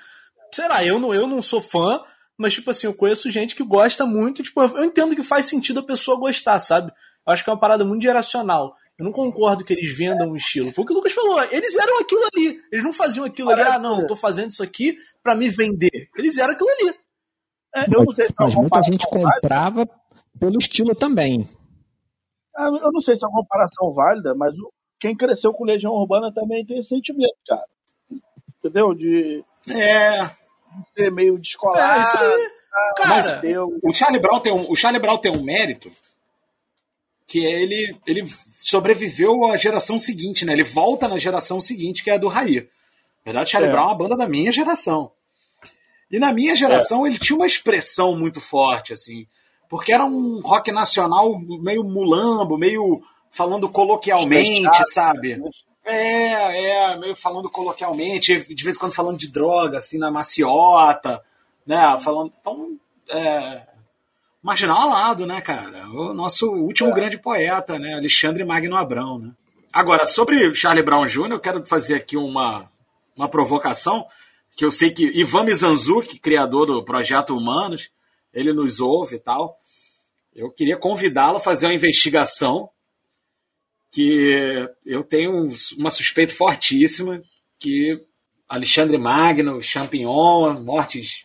Speaker 3: sei lá, eu não, eu não sou fã, mas, tipo assim, eu conheço gente que gosta muito, tipo, eu entendo que faz sentido a pessoa gostar, sabe? Eu acho que é uma parada muito geracional. Eu não concordo que eles vendam um estilo. Foi o que o Lucas falou. Eles eram aquilo ali. Eles não faziam aquilo ali, ah, não, eu tô fazendo isso aqui pra me vender. Eles eram aquilo ali.
Speaker 4: É, eu não
Speaker 1: Mas,
Speaker 4: sei se é
Speaker 1: mas muita gente comprava pelo estilo também.
Speaker 4: Ah, Eu não sei se é uma comparação válida, mas quem cresceu com Legião Urbana também tem esse sentimento, cara. Entendeu? De
Speaker 2: É.
Speaker 4: ser meio descolado.
Speaker 3: É, isso aí. Cara,
Speaker 2: Mas o Charlie Brown tem um, o Charlie Brown tem um mérito que ele, ele sobreviveu à geração seguinte, né? Ele volta na geração seguinte, que é a do Raí. Na verdade, Charlie
Speaker 4: É.
Speaker 2: Brown é uma banda da minha geração. E na minha geração ele tinha uma expressão muito forte, assim, porque era um rock nacional meio mulambo, meio falando coloquialmente,
Speaker 4: Fechado.
Speaker 2: sabe? É, é, meio falando coloquialmente, de vez em quando falando de droga, assim, na maciota, né? Falando. Então, é, marginal alado, né, cara? O nosso último grande poeta, né? Alexandre Magno Abrão, né? Agora, sobre Charlie Brown Jr., eu quero fazer aqui uma, uma provocação, que eu sei que Ivan Mizanzuki, criador do Projeto Humanos, ele nos ouve e tal. Eu queria convidá-lo a fazer uma investigação que eu tenho uma suspeita fortíssima que Alexandre Magno, Champignon, mortes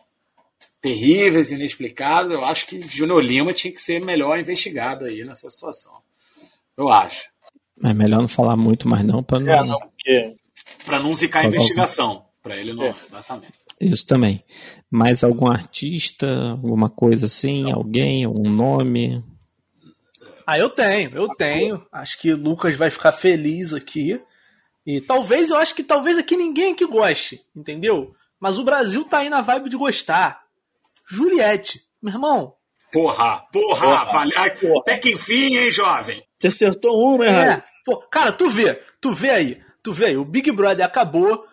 Speaker 2: terríveis, inexplicadas, eu acho que Júnior Lima tinha que ser melhor investigado aí nessa situação. Eu acho.
Speaker 1: É melhor não falar muito mais não, pra não...
Speaker 4: É, não, porque
Speaker 2: Para não zicar a investigação. Para ele não.
Speaker 4: É.
Speaker 2: Exatamente.
Speaker 1: Isso também. Mais algum artista, alguma coisa assim, alguém, algum nome?
Speaker 3: Ah, eu tenho, eu tenho. Acho que o Lucas vai ficar feliz aqui. E talvez, eu acho que talvez aqui ninguém que goste, entendeu? Mas o Brasil tá aí na vibe de gostar. Juliette, meu irmão.
Speaker 2: Porra, porra,
Speaker 4: Porra,
Speaker 2: vale- ai,
Speaker 4: porra.
Speaker 2: até que enfim, hein, jovem?
Speaker 4: você acertou uma, hein, Raí?
Speaker 3: É, pô, cara, tu vê, tu vê aí, tu vê aí, o Big Brother acabou.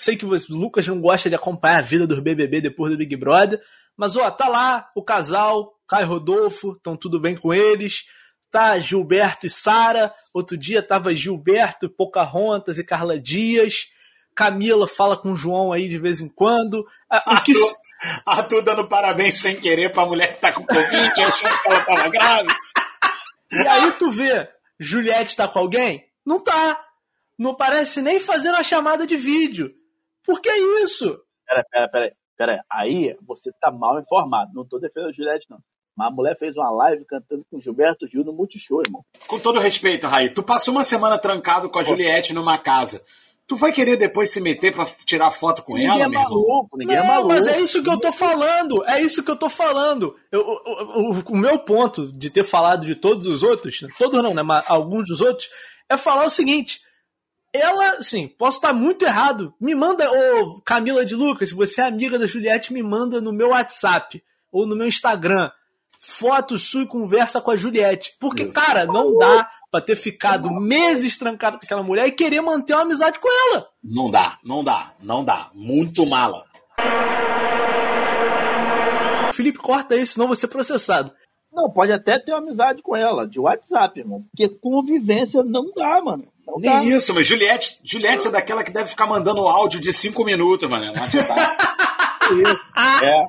Speaker 3: Sei que o Lucas não gosta de acompanhar a vida dos BBB depois do Big Brother, mas ó, tá lá o casal, Caio e Rodolfo, estão tudo bem com eles. Tá Gilberto e Sara. Outro dia tava Gilberto, Pocahontas e Carla Dias. Camila fala com o João aí de vez em quando. Ah, O que,
Speaker 2: Arthur, Arthur dando parabéns sem querer pra mulher que tá com Covid, achando que ela tava grávida.
Speaker 3: E aí tu vê, Juliette tá com alguém? Não tá. Não parece nem fazendo a chamada de vídeo. Por que isso?
Speaker 4: Pera, pera, pera, pera. Aí você tá mal informado. Não tô defendendo a Juliette, não. Mas a mulher fez uma live cantando com Gilberto Gil no Multishow, irmão.
Speaker 2: Com todo respeito, Raí, tu passou uma semana trancado com a Juliette numa casa. Tu vai querer depois se meter pra tirar foto com
Speaker 4: ninguém
Speaker 2: ela,
Speaker 4: é
Speaker 2: meu irmão?
Speaker 4: maluco, ninguém é
Speaker 3: Não,
Speaker 4: maluco.
Speaker 3: mas é isso que eu tô falando. É isso que eu tô falando. Eu- o, o- o meu ponto de ter falado de todos os outros, todos não, né? Mas alguns dos outros, é falar o seguinte. Ela, assim, posso estar muito errado. Me manda, ô Camila de Lucas, se você é amiga da Juliette, me manda no meu WhatsApp ou no meu Instagram foto sua e conversa com a Juliette. Porque,
Speaker 2: Isso.
Speaker 3: cara, não dá pra ter ficado meses trancado com aquela mulher e querer manter uma amizade com ela.
Speaker 2: Não dá, não dá, não dá. Muito mala.
Speaker 3: Felipe, corta isso, senão vou ser processado.
Speaker 4: Não, pode até ter uma amizade com ela, de WhatsApp, irmão. Porque convivência não dá, mano. Dá.
Speaker 2: Nem isso, mas Juliette, Juliette é daquela que deve ficar mandando áudio de cinco minutos, mano. no WhatsApp. (laughs)
Speaker 4: Isso. É.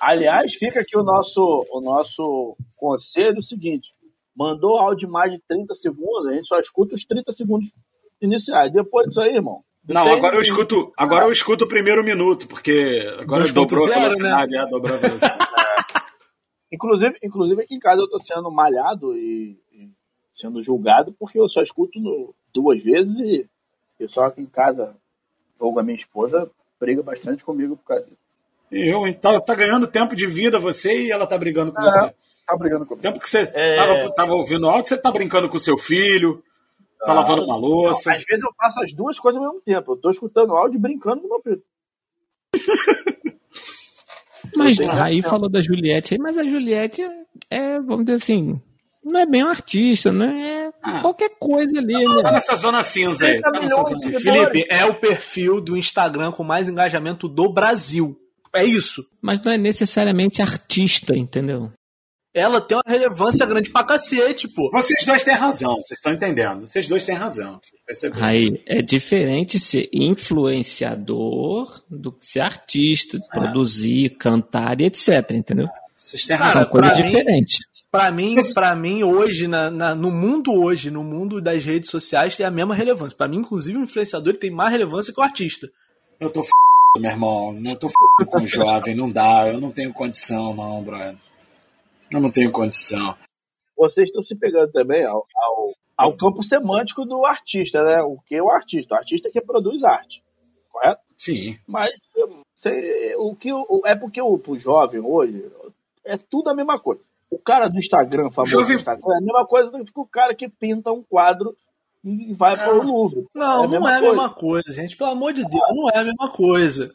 Speaker 4: Aliás, fica aqui o nosso, o nosso conselho o seguinte: mandou áudio de mais de 30 segundos, a gente só escuta os 30 segundos iniciais. Depois disso aí, irmão.
Speaker 2: Não,
Speaker 4: tem-
Speaker 2: agora eu escuto, agora eu escuto o primeiro minuto, porque agora
Speaker 3: 2.0,
Speaker 2: dobrou a
Speaker 3: né?
Speaker 2: é, dobrou a velocidade. (laughs)
Speaker 4: Inclusive, inclusive aqui em casa eu tô sendo malhado e, e sendo julgado porque eu só escuto no- duas vezes e, e só aqui em casa, ou a minha esposa, briga bastante comigo por causa disso.
Speaker 2: E eu, então, tá ganhando tempo de vida você e ela tá brigando com você.
Speaker 4: Tá brigando comigo.
Speaker 2: Tempo que você
Speaker 4: É.
Speaker 2: tava, tava ouvindo áudio, você tá brincando com seu filho, tá lavando uma louça.
Speaker 4: Não, às vezes eu faço as duas coisas ao mesmo tempo. Eu tô escutando áudio e brincando com meu filho.
Speaker 1: Mas aí falou da Juliette mas a Juliette é, vamos dizer assim, não é bem um artista, né? É
Speaker 2: Ah.
Speaker 1: qualquer coisa ali,
Speaker 2: Tá
Speaker 1: né?
Speaker 2: nessa zona cinza aí.
Speaker 4: 30
Speaker 2: Tá nessa zona.
Speaker 3: Felipe, é o perfil do Instagram com mais engajamento do Brasil. É isso.
Speaker 1: Mas não é necessariamente artista, entendeu?
Speaker 3: Ela tem uma relevância grande pra cacete, pô.
Speaker 2: Vocês dois têm razão, vocês estão entendendo. Vocês dois têm razão.
Speaker 1: Aí é diferente ser influenciador do que ser artista, produzir, cantar e etc, entendeu?
Speaker 2: Vocês têm razão.
Speaker 1: São coisas diferentes.
Speaker 3: Pra mim, pra mim hoje, na, na- no mundo hoje, no mundo das redes sociais, tem a mesma relevância. Pra mim, inclusive, o influenciador tem mais relevância que o artista.
Speaker 2: Eu tô f... meu irmão. Eu tô f... com o jovem. Não dá. Eu não tenho condição, não, brother. Eu não tenho condição.
Speaker 4: Vocês estão se pegando também ao, ao, ao campo semântico do artista, né? O que é o artista? O artista é que produz arte, correto?
Speaker 2: Sim.
Speaker 4: Mas sei, o que o- é porque o pro jovem hoje é tudo a mesma coisa. O cara do Instagram, famoso do Instagram, é a mesma coisa do que o cara que pinta um quadro e vai para o Louvre.
Speaker 3: Não,
Speaker 4: É
Speaker 3: não é a
Speaker 4: coisa.
Speaker 3: mesma coisa, gente. Pelo amor de Deus, não é a mesma coisa.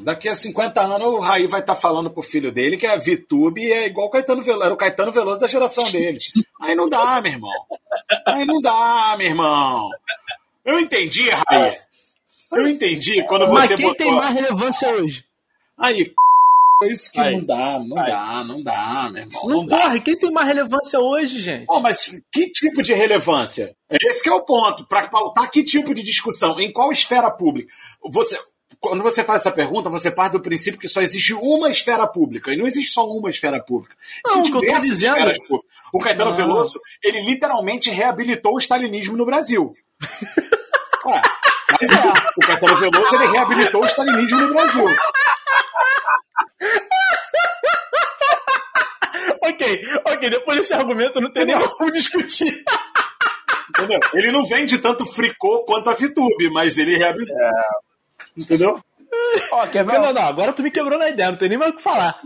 Speaker 2: Daqui a 50 anos o Raí vai estar falando pro filho dele que a VTube é igual o Caetano Veloso, era o Caetano Veloso da geração dele. Aí não dá, meu irmão. Aí não dá, meu irmão. Eu entendi, Raí. Eu entendi quando
Speaker 3: Mas
Speaker 2: você
Speaker 3: quem
Speaker 2: botou.
Speaker 3: tem mais relevância hoje?
Speaker 2: Aí, é isso que
Speaker 4: Aí.
Speaker 2: não dá, não
Speaker 4: Aí.
Speaker 2: dá, não dá, meu irmão.
Speaker 3: Não
Speaker 2: Não dá.
Speaker 3: corre, quem tem mais relevância hoje, gente?
Speaker 2: Pô, mas que tipo de relevância? Esse que é o ponto. Para pautar que tipo de discussão? Em qual esfera pública? Você, quando você faz essa pergunta, você parte do princípio que só existe uma esfera pública. E não existe só uma esfera pública.
Speaker 3: Não,
Speaker 2: Existem
Speaker 3: o que eu tô
Speaker 2: diversas
Speaker 3: dizendo-
Speaker 2: esferas públicas. O Caetano
Speaker 3: Não.
Speaker 2: Veloso, ele literalmente reabilitou o stalinismo no Brasil. (laughs) É, mas é, o Caetano Veloso, ele reabilitou o stalinismo no Brasil. (laughs)
Speaker 3: Ok, ok, depois desse argumento não tem nem como discutir.
Speaker 2: Entendeu? Ele não vende tanto fricô quanto a VTube, mas ele reabilitou. Entendeu?
Speaker 4: Ó, quer ver?
Speaker 3: Não, não, agora tu me quebrou na ideia, não tem nem mais o que falar.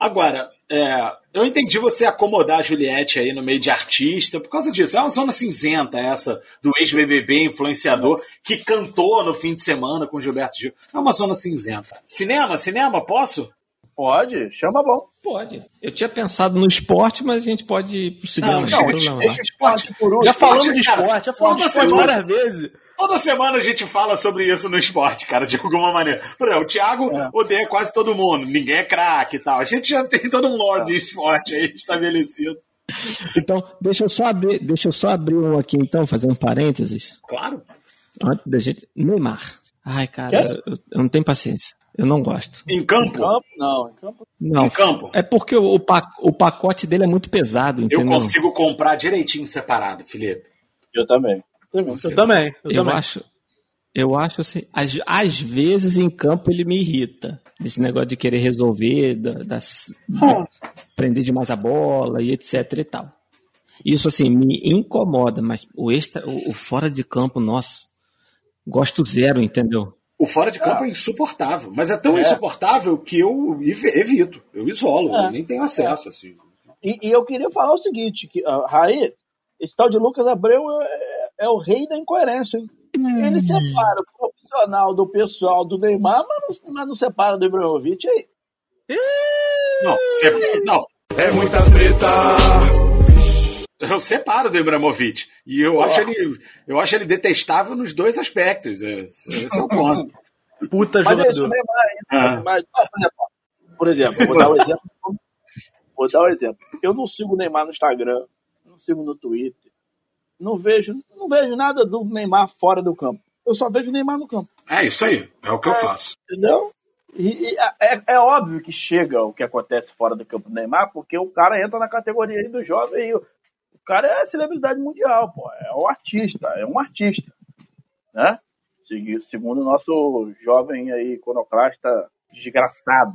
Speaker 2: Agora, é, eu entendi você acomodar a Juliette aí no meio de artista por causa disso. É uma zona cinzenta essa do ex-BBB influenciador que cantou no fim de semana com Gilberto Gil. É uma zona cinzenta. Cinema, cinema, posso?
Speaker 4: Pode, chama bom.
Speaker 1: Pode. Eu tinha pensado no esporte, mas a gente pode ir pro cinema.
Speaker 2: Não,
Speaker 1: Não,
Speaker 2: não, deixa-
Speaker 1: problema, não.
Speaker 2: deixa o esporte por último.
Speaker 3: Já falamos de esporte, já falamos de esporte
Speaker 2: semana-
Speaker 3: várias vezes.
Speaker 2: Toda semana a gente fala sobre isso no esporte, cara, de alguma maneira. Por exemplo, o Thiago odeia quase todo mundo, ninguém é craque e tal. A gente já tem todo um lore de esporte aí estabelecido.
Speaker 1: Então, deixa eu só abrir, deixa eu só abrir um aqui então, fazer um parênteses.
Speaker 2: Claro.
Speaker 1: Antes da gente. Neymar. Ai, cara, eu, eu não tenho paciência. Eu não gosto.
Speaker 2: Em campo,
Speaker 4: Campo, não. Em campo,
Speaker 1: Não.
Speaker 2: Em campo.
Speaker 1: É porque o, o pa- o pacote dele é muito pesado,
Speaker 2: eu
Speaker 1: entendeu?
Speaker 2: consigo comprar direitinho separado, Felipe.
Speaker 4: eu também.
Speaker 3: Eu também, eu,
Speaker 1: Eu
Speaker 3: também.
Speaker 1: acho. Eu acho assim, às, às vezes em campo ele me irrita. Esse negócio de querer resolver, da, das- de prender demais a bola e etc e tal. Isso assim, me incomoda, mas o extra, o, o fora de campo, nossa, gosto zero, entendeu?
Speaker 2: O fora de campo é insuportável, mas é tão insuportável que eu ev- evito, eu isolo,
Speaker 4: É.
Speaker 2: eu nem tenho acesso assim.
Speaker 4: E, e eu queria falar o seguinte, que, uh, Raí, esse tal de Lucas Abreu é, é o rei da incoerência, hein? Ele separa o profissional do pessoal do Neymar, mas não, mas não separa do Ibrahimovic aí.
Speaker 2: Não, se- não,
Speaker 7: É muita treta.
Speaker 2: Eu separo do Ibrahimovic e eu acho ele, eu acho ele detestável nos dois aspectos. Esse, esse é o ponto.
Speaker 3: Puta
Speaker 4: Mas
Speaker 3: jogador.
Speaker 4: Aí,
Speaker 2: Ah.
Speaker 4: mas, ah, por exemplo, por exemplo, vou dar um exemplo. Vou dar um exemplo. Eu não sigo o Neymar no Instagram, não sigo no Twitter, não vejo, não vejo nada do Neymar fora do campo. Eu só vejo o Neymar no campo.
Speaker 2: É isso aí, é o que eu faço.
Speaker 4: Entendeu? E, e é, é óbvio que chega o que acontece fora do campo do Neymar, porque o cara entra na categoria aí do jovem e o, o cara é celebridade mundial, pô. É um artista, é um artista. Né? Segundo o nosso jovem aí, iconoclasta desgraçado.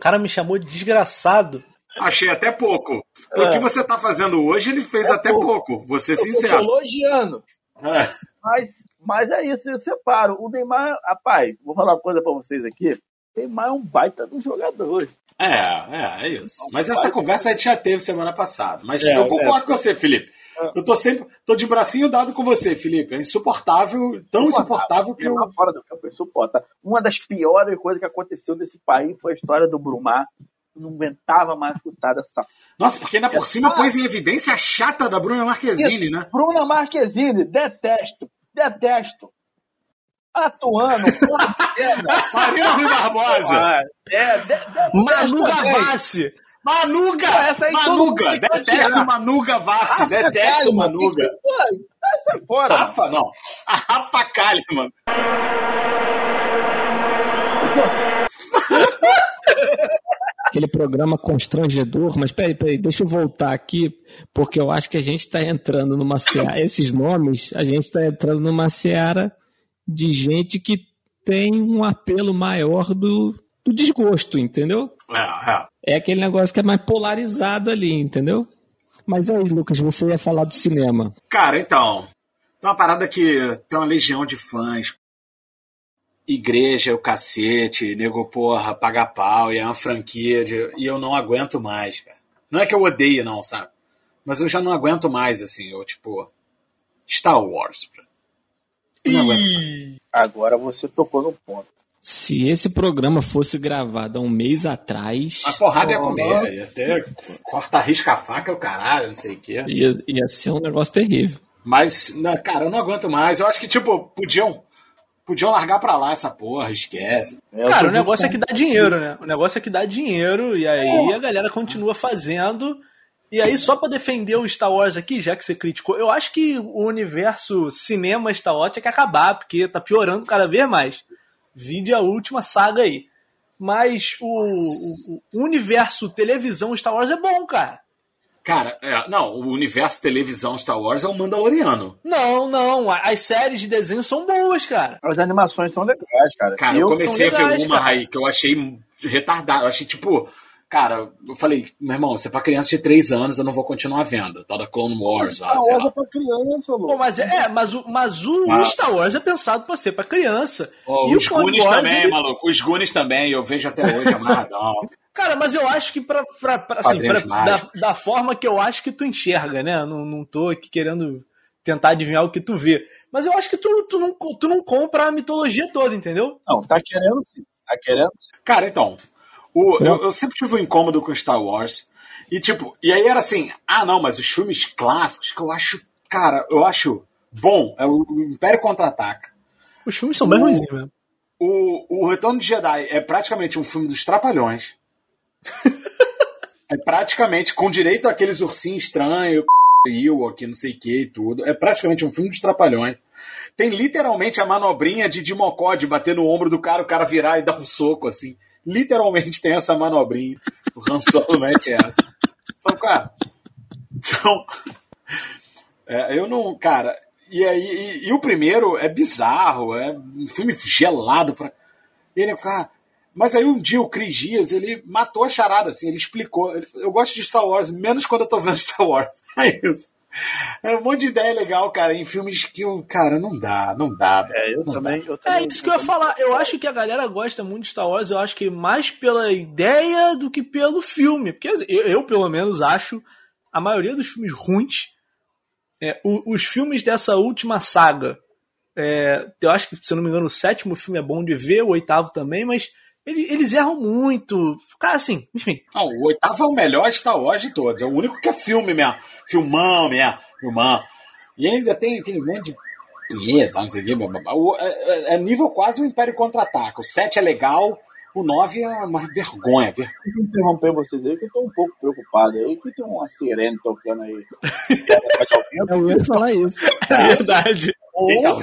Speaker 3: O cara me chamou de desgraçado.
Speaker 2: Achei até pouco. O
Speaker 4: É.
Speaker 2: que você está fazendo hoje, ele fez até pouco. Vou ser
Speaker 4: Eu
Speaker 2: sincero.
Speaker 4: elogiando.
Speaker 2: É.
Speaker 4: Mas, mas é isso, eu separo. O Neymar, rapaz, vou falar uma coisa pra vocês aqui. O Neymar é um baita do jogador.
Speaker 2: É, é, é isso. Mas essa conversa a gente já teve semana passada. Mas
Speaker 4: É,
Speaker 2: eu concordo com você, Felipe. Eu tô sempre, tô de bracinho dado com você, Felipe. É insuportável, tão insuportável que eu.
Speaker 4: Neymar fora do campo é insuportável. Uma das piores coisas que aconteceu nesse país foi a história do Brumar. Eu Não aguentava mais escutar dessa.
Speaker 2: Nossa, porque ainda por cima pôs em evidência a chata da Bruna Marquezine, né?
Speaker 4: Bruna Marquezine, detesto, detesto. Atuando. (laughs)
Speaker 2: Marina Rui Barbosa.
Speaker 4: Ah, É, de, de,
Speaker 3: Manu. Gavassi.
Speaker 2: Manuga!
Speaker 4: Todo
Speaker 2: Manuga! Detesto. Manuga Vassi,
Speaker 4: Rafa
Speaker 2: detesto
Speaker 4: Kalimann,
Speaker 2: Manuga.
Speaker 4: que- Pô, sai fora.
Speaker 2: Rafa, não. A Rafa Kalimann.
Speaker 1: Aquele programa constrangedor, mas peraí, peraí, deixa eu voltar aqui, porque eu acho que a gente está entrando numa seara, esses nomes, a gente está entrando numa seara de gente que tem um apelo maior do, do desgosto, entendeu?
Speaker 2: É, é.
Speaker 1: É aquele negócio que é mais polarizado ali, entendeu? Mas aí, Lucas, você ia falar do cinema.
Speaker 2: Cara, então. Tem uma parada que tem uma legião de fãs. Igreja o cacete, nego, porra, paga pau, e é uma franquia. de- e eu não aguento mais, cara. Não é que eu odeie, não, sabe? Mas eu já não aguento mais, assim, eu, tipo. Star Wars. Eu não.
Speaker 4: Agora você tocou no ponto.
Speaker 1: Se esse programa fosse gravado há um mês atrás,
Speaker 2: A porrada ia comer, ia ter corta risca a faca, o caralho, não sei o quê.
Speaker 1: ia, ia ser um negócio terrível.
Speaker 2: Mas, na- cara, eu não aguento mais. Eu acho que, tipo, podiam. Podiam largar pra lá essa porra, esquece.
Speaker 4: Eu
Speaker 3: Cara, o negócio é que dá dinheiro, né? O negócio é que dá dinheiro e aí
Speaker 2: É.
Speaker 3: a galera continua fazendo. E aí, só pra defender o Star Wars aqui, já que você criticou, eu acho que o universo cinema Star Wars tinha que acabar, porque tá piorando cada vez mais. Vide a última saga aí. Mas o, o- o universo televisão Star Wars é bom, cara.
Speaker 2: Cara, é, não, o universo televisão Star Wars é o Mandaloriano.
Speaker 3: Não, não. a- As séries de desenho são boas, cara.
Speaker 4: As animações são legais, cara.
Speaker 2: Cara, eu,
Speaker 4: eu
Speaker 2: comecei
Speaker 3: são
Speaker 2: a ver
Speaker 3: legais,
Speaker 2: uma,
Speaker 3: cara.
Speaker 2: Raí, que eu achei retardado. Eu achei, tipo, cara, eu falei, meu irmão, você é pra criança de 3 anos, eu não vou continuar vendo. Tal da Clone Wars, lá,
Speaker 4: a
Speaker 2: sei
Speaker 4: hora
Speaker 2: lá.
Speaker 4: pra criança,
Speaker 3: Pô,
Speaker 4: louco.
Speaker 3: mas é, mas o, mas o
Speaker 2: Ah.
Speaker 3: Star Wars é pensado pra ser pra criança.
Speaker 2: Ó,
Speaker 3: E
Speaker 2: os Goonies
Speaker 3: Wars,
Speaker 2: também,
Speaker 3: ele-
Speaker 2: maluco. Os Goonies também, eu vejo até hoje, amarradão. (laughs)
Speaker 3: Cara, mas eu acho que pra, pra, pra, assim, pra- da, da forma que eu acho que tu enxerga, né? Não, não tô aqui querendo tentar adivinhar o que tu vê. Mas eu acho que tu, tu, não, tu não compra a mitologia toda, entendeu?
Speaker 4: Não, tá querendo sim. Tá querendo sim.
Speaker 2: Cara, então, o- eu, eu sempre tive um incômodo com Star Wars. E tipo, e aí era assim, ah não, mas os filmes clássicos que eu acho, cara, eu acho bom, é o Império Contra-Ataca.
Speaker 3: Os filmes são bem ruins mesmo.
Speaker 2: O, o Retorno de Jedi é praticamente um filme dos Trapalhões. (laughs) é praticamente com direito àqueles ursinhos estranhos, aqui não sei o que e tudo. É praticamente um filme dos Trapalhões. Tem literalmente a manobrinha de Dimocó de bater no ombro do cara, o cara virar e dar um soco assim. Literalmente tem essa manobrinha. O Han Solo mete essa. Só, cara. Então. é, eu não. Cara. E, aí, e, e o primeiro é bizarro, é um filme gelado pra. E ele fala, mas aí um dia o Cris Dias, ele matou a charada, assim, ele explicou. Ele, eu gosto de Star Wars, menos quando eu tô vendo Star Wars. (laughs) É isso. É um monte de ideia legal, cara, em filmes que eu, cara, não dá, não dá.
Speaker 4: É, eu também, eu
Speaker 3: É
Speaker 4: também.
Speaker 3: isso que eu ia falar. Eu acho que a galera gosta muito de Star Wars, eu acho que mais pela ideia do que pelo filme. Porque assim, eu, eu, pelo menos, acho a maioria dos filmes ruins. é, o- os filmes dessa última saga. é, eu acho que, se eu não me engano, o sétimo filme é bom de ver, o oitavo também, mas ele- eles erram muito. Cara, assim, enfim.
Speaker 2: Não, o oitavo é o melhor Star Wars de todos. É o único que é filme mesmo. Filmão mesmo. Filmão. E ainda tem aquele monte de punheta, não sei o quê. É, é- é nível quase o Império Contra-Ataca. O 7 é legal, o 9 é uma vergonha. ver-
Speaker 4: Deixa eu interromper vocês aí, que eu tô um pouco preocupado aí, que tem uma sirene tocando aí. (laughs)
Speaker 1: Eu ia falar isso.
Speaker 3: É verdade.
Speaker 4: Ou,
Speaker 2: Então,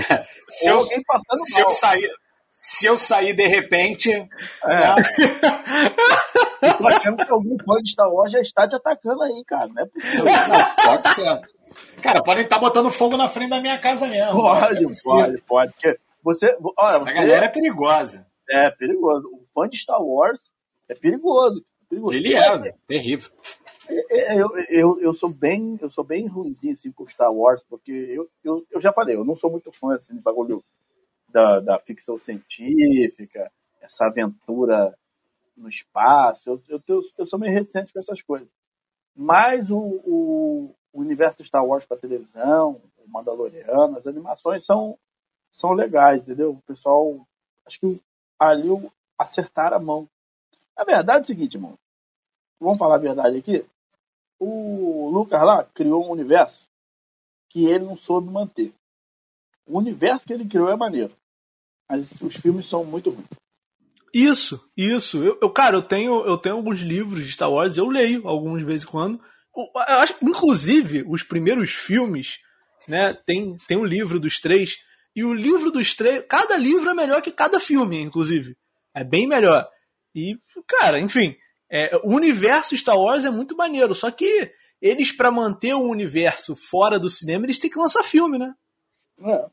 Speaker 2: se
Speaker 4: ou
Speaker 2: eu,
Speaker 4: alguém passando
Speaker 2: se eu sair. Se eu sair de repente.
Speaker 4: É.
Speaker 2: né, (laughs)
Speaker 4: Eu tô achando que algum fã de Star Wars já está te atacando aí, cara. Não é possível.
Speaker 2: não, pode ser. Cara, podem estar botando fogo na frente da minha casa mesmo.
Speaker 4: Pode,
Speaker 2: É
Speaker 4: pode, pode. Porque você, olha,
Speaker 2: Essa
Speaker 4: você
Speaker 2: galera é perigosa.
Speaker 4: é perigoso. O fã de Star Wars é perigoso. perigoso.
Speaker 2: Ele é, terrível.
Speaker 4: É, Eu, eu, eu sou bem eu sou bem ruimzinho assim, com Star Wars, porque eu, eu, eu já falei, eu não sou muito fã assim, de bagulho da, da ficção científica, essa aventura no espaço. Eu, eu, eu, eu sou meio reticente com essas coisas. Mas o, o, o universo Star Wars para televisão, o Mandaloriano, as animações são, são legais, entendeu? O pessoal, acho que ali acertaram a mão. A verdade é o seguinte, irmão. Vamos falar a verdade aqui. O Lucas lá criou um universo que ele não soube manter. O universo que ele criou é maneiro. Mas os filmes são muito ruins.
Speaker 3: Isso, isso. Eu, eu, cara, eu tenho, eu tenho alguns livros de Star Wars, eu leio alguns de vez em quando. Eu acho, inclusive, os primeiros filmes, né? Tem, tem um livro dos três. E o livro dos três. Cada livro é melhor que cada filme, inclusive. É bem melhor. E, cara, enfim. é, o universo Star Wars é muito maneiro. Só que eles, para manter o universo fora do cinema, eles têm que lançar filme, né?
Speaker 4: É.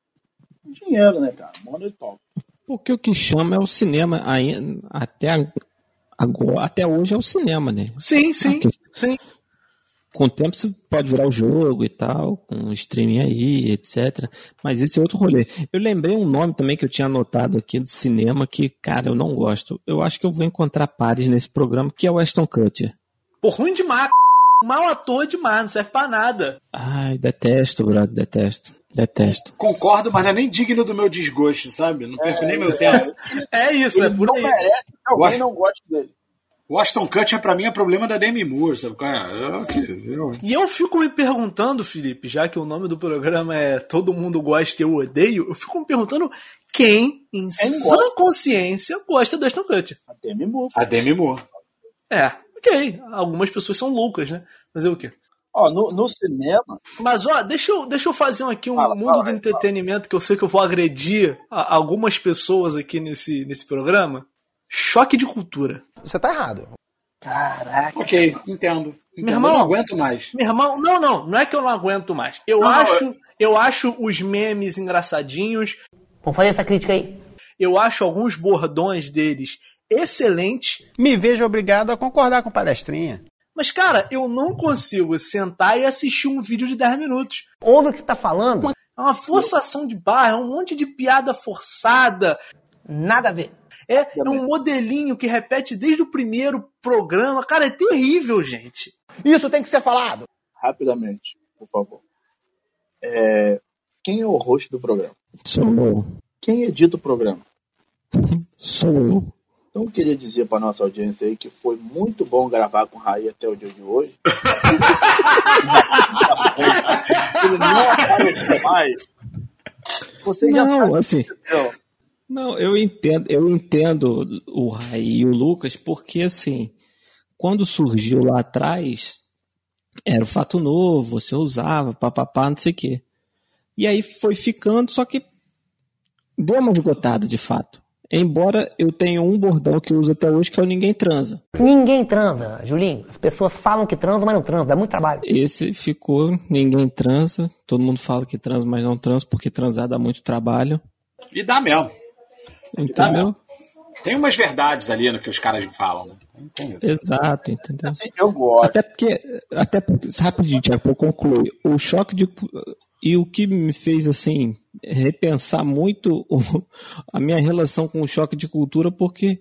Speaker 4: Dinheiro, né, cara? Money talk.
Speaker 1: Porque o que chama é o cinema. aí- Até, agora, até hoje é o cinema, né?
Speaker 3: Sim, sim,
Speaker 1: Ok.
Speaker 3: sim.
Speaker 1: Com o tempo isso pode virar o jogo e tal, com o streaming aí, etc. Mas esse é outro rolê. Eu lembrei um nome também que eu tinha anotado aqui do cinema que, cara, eu não gosto. Eu acho que eu vou encontrar pares nesse programa, que é o Aston Kutcher.
Speaker 3: Pô, ruim demais. mal ator demais, não serve pra nada.
Speaker 1: Ai, detesto, brother, detesto. Detesto.
Speaker 2: Concordo, mas não é nem digno do meu desgosto, sabe? Não perco nem meu tempo.
Speaker 3: É isso, é
Speaker 4: Ele
Speaker 3: por
Speaker 4: não
Speaker 3: aí.
Speaker 4: merece que alguém
Speaker 2: Gosto.
Speaker 4: não goste dele.
Speaker 2: O Aston Kutcher, pra mim, é problema da Demi Moore, sabe? é? Eu, eu-
Speaker 3: E eu fico me perguntando, Felipe, já que o nome do programa é Todo Mundo Gosta e Eu Odeio, eu fico me perguntando quem, em
Speaker 4: Quem
Speaker 3: sã
Speaker 4: gosta?
Speaker 3: consciência, gosta do Aston Kutcher.
Speaker 4: A Demi Moore.
Speaker 2: A Demi Moore.
Speaker 3: É, ok. Algumas pessoas são loucas, né? Fazer o quê?
Speaker 4: Ó, no, no cinema,
Speaker 3: Mas, ó, deixa eu, deixa eu fazer um aqui um
Speaker 4: Fala,
Speaker 3: mundo
Speaker 4: fala
Speaker 3: do entretenimento que eu sei que eu vou agredir a- algumas pessoas aqui nesse, nesse programa. Choque de cultura.
Speaker 9: Você tá errado.
Speaker 4: caraca,
Speaker 2: Ok, entendo. entendo.
Speaker 3: irmão.
Speaker 2: Eu não aguento mais.
Speaker 3: Meu irmão, não, não, não é que eu não aguento mais. Eu
Speaker 2: Não, não,
Speaker 3: acho, eu acho os memes engraçadinhos,
Speaker 9: Vamos fazer essa crítica aí.
Speaker 3: eu acho alguns bordões deles excelentes,
Speaker 10: Me vejo obrigado a concordar com palestrinha.
Speaker 3: Mas cara, eu não consigo sentar e assistir um vídeo de 10 minutos.
Speaker 9: Ouve o que você tá falando?
Speaker 3: É uma forçação de barra, é um monte de piada forçada.
Speaker 9: Nada a ver.
Speaker 3: É, é um modelinho que repete desde o primeiro programa. Cara, é terrível, gente.
Speaker 9: Isso tem que ser falado.
Speaker 4: rapidamente, por favor. É, quem é o host do programa?
Speaker 1: Sou eu.
Speaker 4: Quem edita o programa?
Speaker 1: Sou eu.
Speaker 4: Então eu queria dizer para nossa audiência aí que foi muito bom gravar com o Raí até o dia de hoje. (laughs) Ele não apareceu mais. Você já
Speaker 1: Não, assim,
Speaker 4: entendeu?
Speaker 1: Não, eu entendo, eu entendo o Rai e o Lucas, porque assim, quando surgiu lá atrás, era o fato novo, você usava, papapá, não sei o quê. E aí foi ficando, só que deu uma esgotada de fato. Embora eu tenha um bordão que eu uso até hoje, que é o Ninguém Transa.
Speaker 9: Ninguém transa, Julinho. As pessoas falam que transam, mas não transam. Dá muito trabalho.
Speaker 1: Esse ficou, ninguém transa. Todo mundo fala que transa, mas não transa, porque transar dá muito trabalho.
Speaker 2: E dá mesmo.
Speaker 1: Entendeu?
Speaker 2: Tem umas verdades ali no que os caras falam, né?
Speaker 1: Exato, entendeu?
Speaker 4: Eu gosto.
Speaker 1: Até porque, até porque, rapidinho, Tiago, eu concluir, o choque de. E o que me fez, assim, repensar muito (laughs) o- a minha relação com o choque de cultura, porque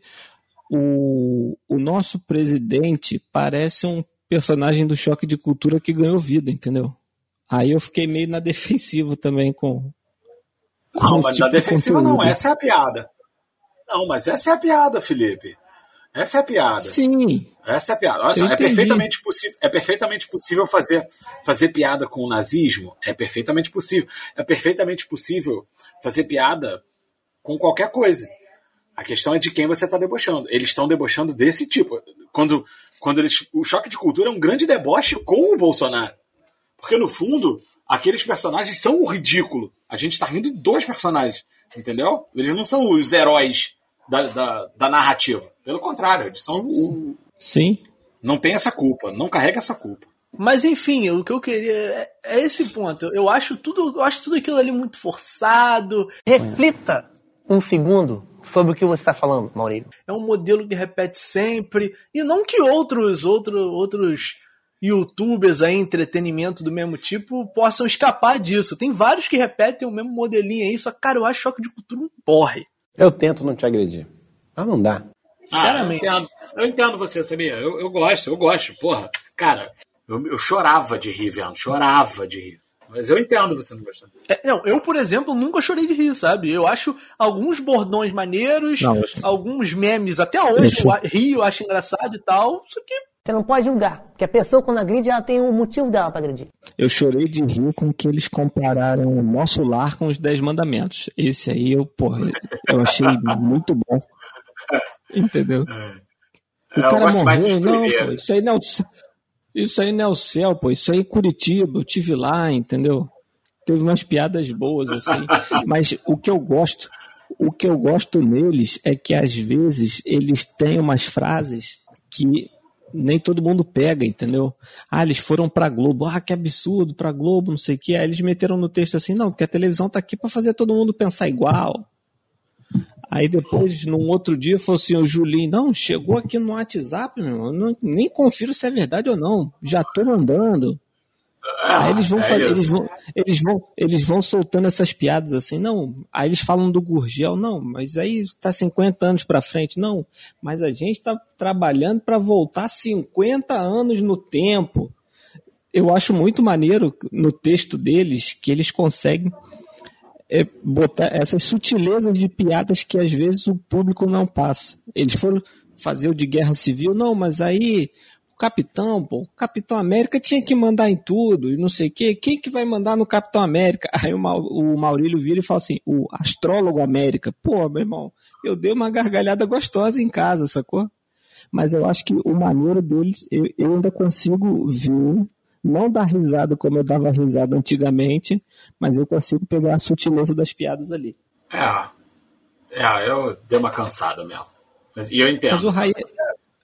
Speaker 1: o, o nosso presidente parece um personagem do choque de cultura que ganhou vida, entendeu? Aí eu fiquei meio na (laughs) defensiva também com. com
Speaker 2: Não, mas
Speaker 1: tipo
Speaker 2: na
Speaker 1: de
Speaker 2: defensiva não,
Speaker 1: conteúdo.
Speaker 2: essa é a piada. Não, mas essa é a piada, Felipe. Essa é a piada.
Speaker 1: Sim,
Speaker 2: Essa é a piada. Olha só, é perfeitamente, possível, é perfeitamente possível fazer, fazer piada com o nazismo. É perfeitamente possível. É perfeitamente possível fazer piada com qualquer coisa. A questão é de quem você está debochando. Eles estão debochando desse tipo. Quando, quando eles, o choque de cultura é um grande deboche com o Bolsonaro. Porque, no fundo, aqueles personagens são o ridículo. A gente está rindo dos personagens. Entendeu? Eles não são os heróis da, da, da narrativa. Pelo contrário, eles são o,
Speaker 1: sim.
Speaker 2: não tem essa culpa, não carrega essa culpa.
Speaker 3: Mas enfim, o que eu queria é, é esse ponto. Eu acho tudo, eu acho tudo aquilo ali muito forçado.
Speaker 9: Reflita um segundo sobre o que você está falando, Maurílio.
Speaker 3: É um modelo que repete sempre e não que outros outro, outros YouTubers aí entretenimento do mesmo tipo possam escapar disso. Tem vários que repetem o mesmo modelinho aí, só que, cara, eu acho choque de cultura um porre.
Speaker 10: Eu tento não te agredir. Mas não dá.
Speaker 3: Sinceramente.
Speaker 2: Ah, eu, entendo, eu entendo você, sabia? Eu, eu gosto, eu gosto. Porra, cara, eu, eu chorava de rir, vendo, chorava de rir. Mas eu entendo você não gostando.
Speaker 3: É, não, eu, por exemplo, nunca chorei de rir, sabe? Eu acho alguns bordões maneiros,
Speaker 1: Não,
Speaker 3: alguns memes, até hoje,
Speaker 1: Eu-
Speaker 3: rio, eu acho engraçado e tal. Só que
Speaker 9: Você não pode julgar. Porque a pessoa, quando agride, ela tem um motivo dela para agredir.
Speaker 1: Eu chorei de rir com que eles compararam o nosso lar com os Dez Mandamentos. Esse aí eu, porra, eu achei muito bom. Entendeu? O
Speaker 2: É, eu
Speaker 1: cara morreu, não, pô, isso aí não, isso aí não é o céu, pô, isso aí é Curitiba, eu tive lá, entendeu? Teve umas piadas boas assim, (laughs) mas o que eu gosto, o que eu gosto neles é que às vezes eles têm umas frases que nem todo mundo pega, entendeu? Ah, eles foram pra Globo, ah, que absurdo, pra Globo, não sei o que. Aí eles meteram no texto assim, não, porque a televisão tá aqui pra fazer todo mundo pensar igual. Aí depois, num outro dia, falou assim, o Julinho, não, chegou aqui no WhatsApp, meu, não, nem confiro se é verdade ou não, já tô mandando. Aí eles vão,
Speaker 2: é
Speaker 1: fazer, eles, vão, eles, vão, eles vão soltando essas piadas assim, não. Aí eles falam do Gurgel, não, mas aí está 50 anos para frente, não. Mas a gente está trabalhando para voltar 50 anos no tempo. eu acho muito maneiro no texto deles que eles conseguem é, botar essas sutilezas de piadas que às vezes o público não passa. Eles foram fazer o de guerra civil, não, mas aí o capitão, pô, o Capitão América tinha que mandar em tudo e não sei o quê. Quem que vai mandar no Capitão América? (laughs) Aí o, Mau- o Maurílio vira e fala assim: o astrólogo América. Pô, meu irmão, eu dei uma gargalhada gostosa em casa, sacou? Mas eu acho que o maneiro deles, eu, eu ainda consigo ver, não dar risada como eu dava risada antigamente, mas eu consigo pegar a sutileza das piadas ali.
Speaker 2: É. É, eu dei uma cansada mesmo. Mas, e eu entendo.
Speaker 1: Mas o Raí,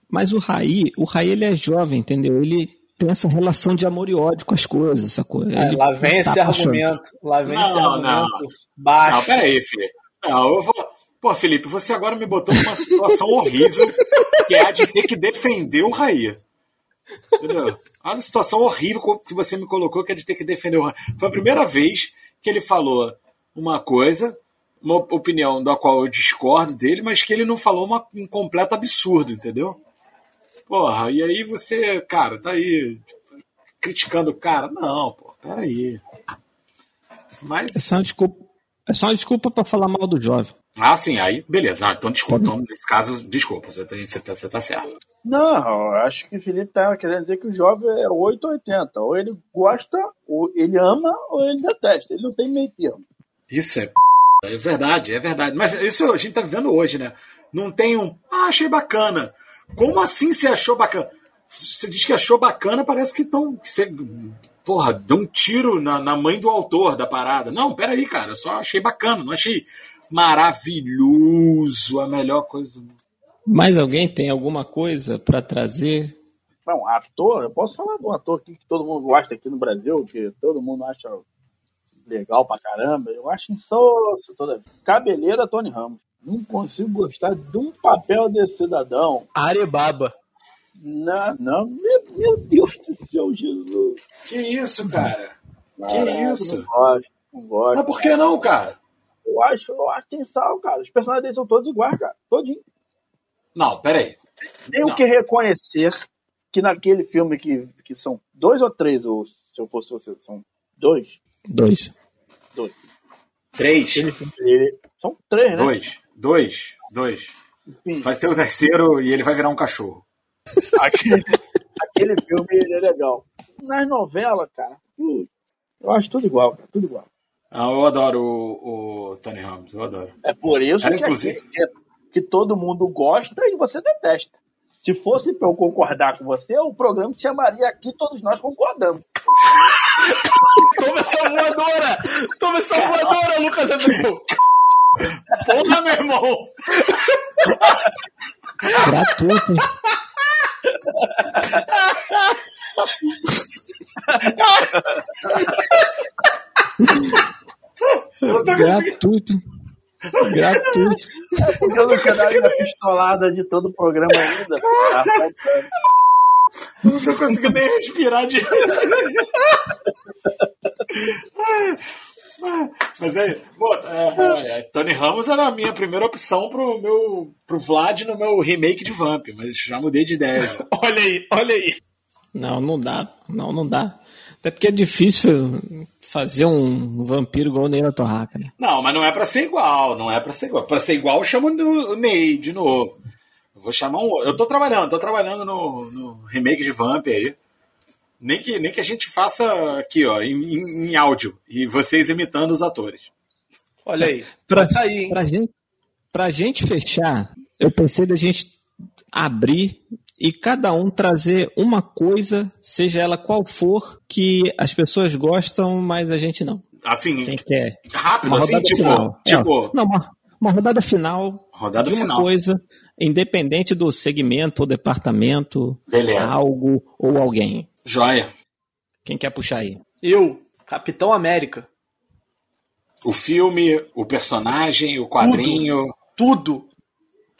Speaker 1: mas o Raí, o Raí ele é jovem, entendeu? Ele tem essa relação de amor e ódio com as coisas, essa coisa.
Speaker 3: É,
Speaker 1: Ele
Speaker 3: lá vem esse
Speaker 1: tá
Speaker 3: argumento. Lá vem esse
Speaker 2: Não,
Speaker 3: argumento
Speaker 2: não.
Speaker 3: baixo.
Speaker 2: Não, peraí, Felipe. Não, eu vou. Pô, Felipe, você agora me botou numa situação horrível, que é a de ter que defender o Raí. Entendeu? Olha a situação horrível que você me colocou, que é de ter que defender o. Foi a primeira vez que ele falou uma coisa, uma opinião da qual eu discordo dele, mas que ele não falou uma, um completo absurdo, entendeu? Porra, e aí você, cara, tá aí criticando o cara? Não, pô, peraí. Mas.
Speaker 1: É só uma desculpa, é só desculpa pra falar mal do jovem.
Speaker 2: Ah, sim, aí beleza. Ah, então desculpa. Então, nesse caso, desculpa, você tá, você tá, você tá certo.
Speaker 4: Não, eu acho que o Felipe tá querendo dizer que o jovem é 8 ou 80. Ou ele gosta, ou ele ama, ou ele detesta. Ele não tem meio termo.
Speaker 2: Isso é p... é verdade, é verdade. Mas isso a gente tá vivendo hoje, né? Não tem um. Ah, achei bacana. Como assim você achou bacana? Você diz que achou bacana, parece que estão. Você, porra, deu um tiro na, na mãe do autor da parada. Não, peraí, cara, eu só achei bacana, não achei maravilhoso, a melhor coisa do mundo.
Speaker 1: Mais alguém tem alguma coisa pra trazer?
Speaker 4: Não, ator, eu posso falar de um ator aqui que todo mundo gosta aqui no Brasil, que todo mundo acha legal pra caramba. Eu acho insosso toda vez. Cabeleira Tony Ramos. Não consigo gostar de um papel desse cidadão.
Speaker 3: Arebaba.
Speaker 4: Não, não, meu, meu Deus do céu, Jesus.
Speaker 2: Que isso, cara?
Speaker 4: Caraca,
Speaker 2: que isso?
Speaker 4: Não gosto, não gosto.
Speaker 2: Mas por que não, cara?
Speaker 4: Eu acho, eu acho que tem sal, cara. Os personagens deles são todos iguais, cara. Todinho.
Speaker 2: Não, peraí.
Speaker 4: Tenho
Speaker 2: Não.
Speaker 4: que reconhecer que naquele filme que, que são dois ou três, ou se eu fosse você, são dois.
Speaker 1: Dois.
Speaker 4: Dois.
Speaker 2: Três.
Speaker 4: Ele- são três, né?
Speaker 2: Dois. Dois. Dois.
Speaker 4: Enfim,
Speaker 2: Vai ser o terceiro e ele vai virar um cachorro.
Speaker 4: aquele, aquele filme ele é legal. Nas novelas, cara, eu acho tudo igual, cara, tudo igual.
Speaker 2: Ah, eu adoro o, o Tony Ramos, eu adoro.
Speaker 4: É por isso
Speaker 2: Era,
Speaker 4: que,
Speaker 2: inclusive-
Speaker 4: aqui- que, que todo mundo gosta e você detesta. Se fosse pra eu concordar com você, o programa se chamaria Aqui Todos Nós Concordamos. (laughs)
Speaker 3: Toma essa voadora! Toma essa voadora, Lucas Abreu!
Speaker 2: Porra, meu irmão!
Speaker 1: Gratuito. (laughs) Gratuito. Gratuito.
Speaker 4: Porque eu não quero dar a pistolada de todo o programa ainda.
Speaker 2: Eu não tô conseguindo nem respirar direito. Mas é, pô, é, é, Tony Ramos era a minha primeira opção pro meu pro Vlad no meu remake de Vamp, mas já mudei de ideia.
Speaker 3: Olha aí, olha aí.
Speaker 1: Não, não dá. Não, não dá. Até porque é difícil fazer um vampiro igual o Neila Torraca, né?
Speaker 2: Não, mas não é pra ser igual, não é pra ser igual. Pra ser igual, eu chamo o Ney de novo. Eu vou chamar um. Eu tô trabalhando, tô trabalhando no, no remake de Vamp aí. Nem que, nem que a gente faça aqui, ó, em, em- em áudio. E vocês imitando os atores.
Speaker 3: Olha aí. (laughs)
Speaker 1: Pra,
Speaker 3: sair, hein?
Speaker 1: pra, gente, pra gente fechar, eu pensei da gente abrir e cada um trazer uma coisa, seja ela qual for, que as pessoas gostam, mas a gente não.
Speaker 2: Assim,
Speaker 1: Quem quer?
Speaker 2: rápido,
Speaker 1: Uma
Speaker 2: assim,
Speaker 1: rodada
Speaker 2: tipo.
Speaker 1: final.
Speaker 2: tipo
Speaker 1: É, não, uma, uma rodada final
Speaker 2: Rodada
Speaker 1: de uma
Speaker 2: final.
Speaker 1: coisa, independente do segmento ou departamento,
Speaker 2: Beleza.
Speaker 1: algo ou alguém.
Speaker 2: Joia.
Speaker 1: Quem quer puxar aí?
Speaker 3: Eu, Capitão América.
Speaker 2: O filme, o personagem, o quadrinho.
Speaker 3: Tudo. Tudo.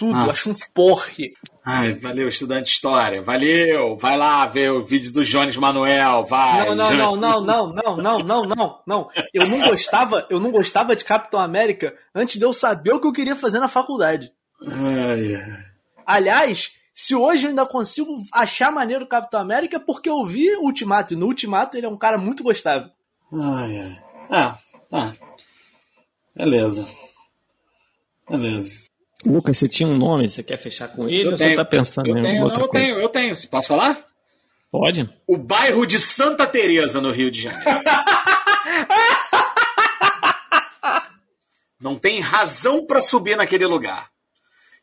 Speaker 2: Nossa.
Speaker 3: Acho um porre.
Speaker 2: Ai, valeu, estudante de história. Valeu. Vai lá ver o vídeo do Jones Manuel. Vai.
Speaker 3: Não, não,
Speaker 2: Jones-
Speaker 3: não, não, não, não, não, não, não, não. Eu não gostava, eu não gostava de Capitão América antes de eu saber o que eu queria fazer na faculdade.
Speaker 2: Ai, ai.
Speaker 3: Aliás, Se hoje eu ainda consigo achar maneiro o Capitão América, é porque eu vi o Ultimato. E no Ultimato ele é um cara muito gostável.
Speaker 2: Ai, ai. Ah, tá. Beleza. Beleza.
Speaker 1: Lucas, você tinha um nome, você quer fechar com ele ou você tá pensando
Speaker 2: eu
Speaker 1: em
Speaker 2: tenho,
Speaker 1: outra
Speaker 2: eu
Speaker 1: coisa?
Speaker 2: tenho, eu tenho. Posso falar?
Speaker 1: Pode?
Speaker 2: O bairro de Santa Teresa no Rio de Janeiro. (laughs) Não tem razão pra subir naquele lugar.